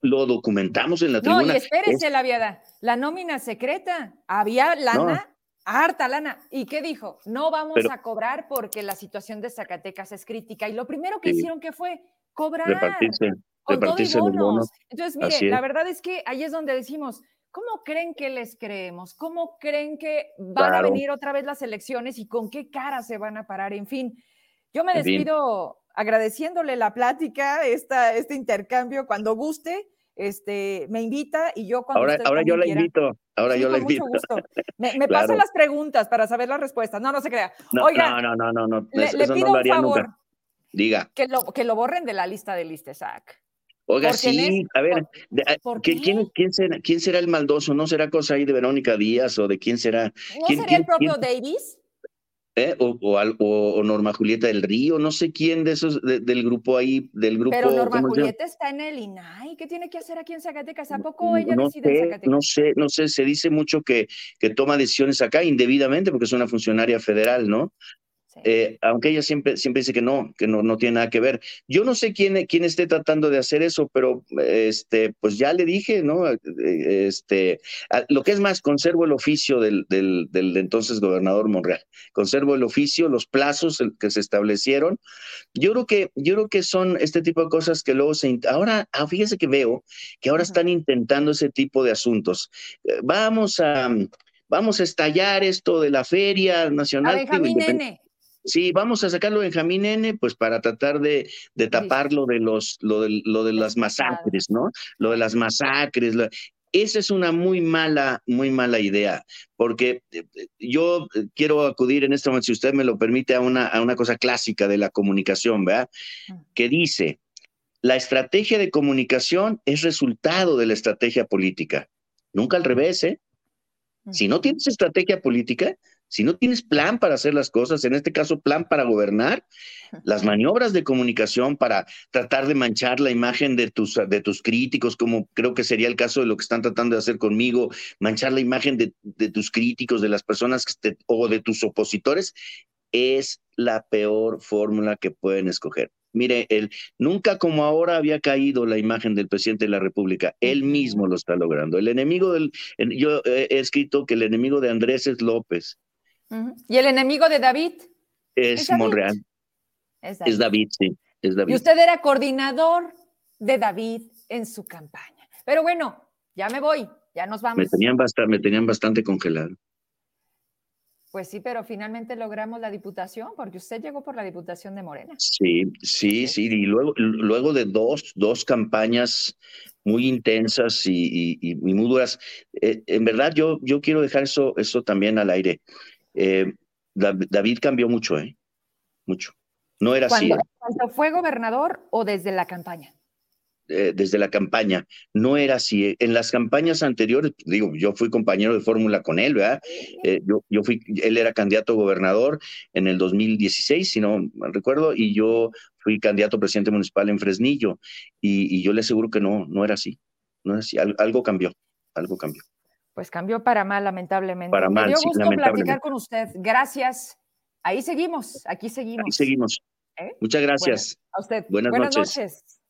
lo, documentamos en la tribuna. No, y espérese, es... la viada, la nómina secreta, había lana. No. Harta lana. ¿Y qué dijo? No vamos Pero, a cobrar porque la situación de Zacatecas es crítica. Y lo primero que sí. hicieron que fue cobrar. Repartirse todo y bonos. Entonces, mire, la verdad es que ahí es donde decimos, ¿cómo creen que les creemos? ¿Cómo creen que van claro. a venir otra vez las elecciones y con qué cara se van a parar? En fin, yo me despido agradeciéndole la plática, esta, este intercambio, cuando guste, este, me invita y yo cuando Ahora, ahora yo la invito, ahora yo la invito. Gusto. Me, me pasan las preguntas para saber las respuestas. No, no se crea. No, Oiga, no, no, no, no, le, le pido un favor. Nunca. Diga. Que lo, que lo borren de la lista de Listesac. Oiga, sí, a ver, por, ¿quién, ¿quién, quién, será, ¿quién será el maldoso? ¿No será cosa ahí de Verónica Díaz o de quién será? ¿No ¿Quién, sería el propio Davis? ¿Eh? O, o, o, Norma Julieta del Río, no sé quién de esos de, del grupo ahí, del grupo. Pero Norma Julieta está en el INAI, ¿qué tiene que hacer aquí en Zacatecas? ¿A poco ella no decide sé, en Zacatecas? No sé, no sé, se dice mucho que, que toma decisiones acá indebidamente porque es una funcionaria federal, ¿no? Eh, aunque ella siempre, siempre dice que no, que no, no tiene nada que ver. Yo no sé quién, quién esté tratando de hacer eso, pero este, pues ya le dije, ¿no? Este, lo que es más, conservo el oficio del, del, del entonces gobernador Monreal, conservo el oficio, los plazos que se establecieron. Yo creo que, yo creo que son este tipo de cosas que luego se, ahora, ah, fíjese que veo que ahora están intentando ese tipo de asuntos. Eh, vamos a, vamos a estallar esto de la Feria Nacional. A Benjamín N. Sí, vamos a sacarlo de Benjamín N, pues para tratar de, de tapar lo de, los, lo de, lo de las masacres, ¿no? Lo de las masacres. Lo, esa es una muy mala, muy mala idea, porque yo quiero acudir en este momento, si usted me lo permite, a una, a una cosa clásica de la comunicación, ¿verdad? Que dice, la estrategia de comunicación es resultado de la estrategia política, nunca al revés, ¿eh? Si no tienes estrategia política, si no tienes plan para hacer las cosas, en este caso plan para gobernar, las maniobras de comunicación para tratar de manchar la imagen de tus, de tus críticos, como creo que sería el caso de lo que están tratando de hacer conmigo, manchar la imagen de, de tus críticos, de las personas que te, o de tus opositores, es la peor fórmula que pueden escoger. Mire, él nunca como ahora había caído la imagen del presidente de la República. Él mismo lo está logrando. El enemigo del, yo he escrito que el enemigo de Andrés es López. ¿Y el enemigo de David? Es, ¿Es David? Monreal. Es David. es David, sí. Es David. Y usted era coordinador de David en su campaña. Pero bueno, ya me voy, ya nos vamos. Me tenían bastante, me tenían bastante congelado. Pues sí, pero finalmente logramos la diputación, porque usted llegó por la diputación de Morena. Sí, sí, sí, y luego, luego de dos, dos campañas muy intensas y, y, y muy duras, eh, en verdad yo, yo quiero dejar eso, eso también al aire. Eh, David cambió mucho, ¿eh? Mucho. No era ¿Cuando, así. ¿Cuando fue gobernador o desde la campaña? Eh, desde la campaña. No era así. En las campañas anteriores, digo, yo fui compañero de fórmula con él, ¿verdad? Eh, yo, yo fui, él era candidato a gobernador en el 2016, si no recuerdo, y yo fui candidato a presidente municipal en Fresnillo, y, y yo le aseguro que no, no era así. No era así. Al, algo cambió, algo cambió. Pues cambió para mal, lamentablemente. Para mal, Me dio sí, gusto platicar con usted. Gracias. Ahí seguimos, aquí seguimos. Ahí seguimos. ¿Eh? Muchas gracias. Bueno, a usted. Buenas, Buenas noches. noches.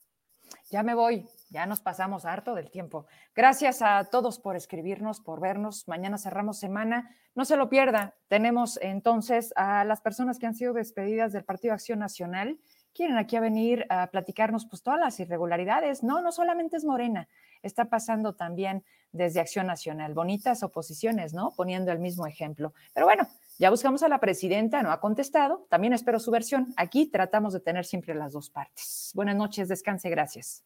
Ya me voy, ya nos pasamos harto del tiempo. Gracias a todos por escribirnos, por vernos. Mañana cerramos semana. No se lo pierda. Tenemos entonces a las personas que han sido despedidas del Partido Acción Nacional. Quieren aquí a venir a platicarnos pues todas las irregularidades. No, no solamente es Morena, está pasando también desde Acción Nacional. Bonitas oposiciones, ¿no? Poniendo el mismo ejemplo. Pero bueno, ya buscamos a la presidenta, no ha contestado. También espero su versión. Aquí tratamos de tener siempre las dos partes. Buenas noches, descanse, gracias.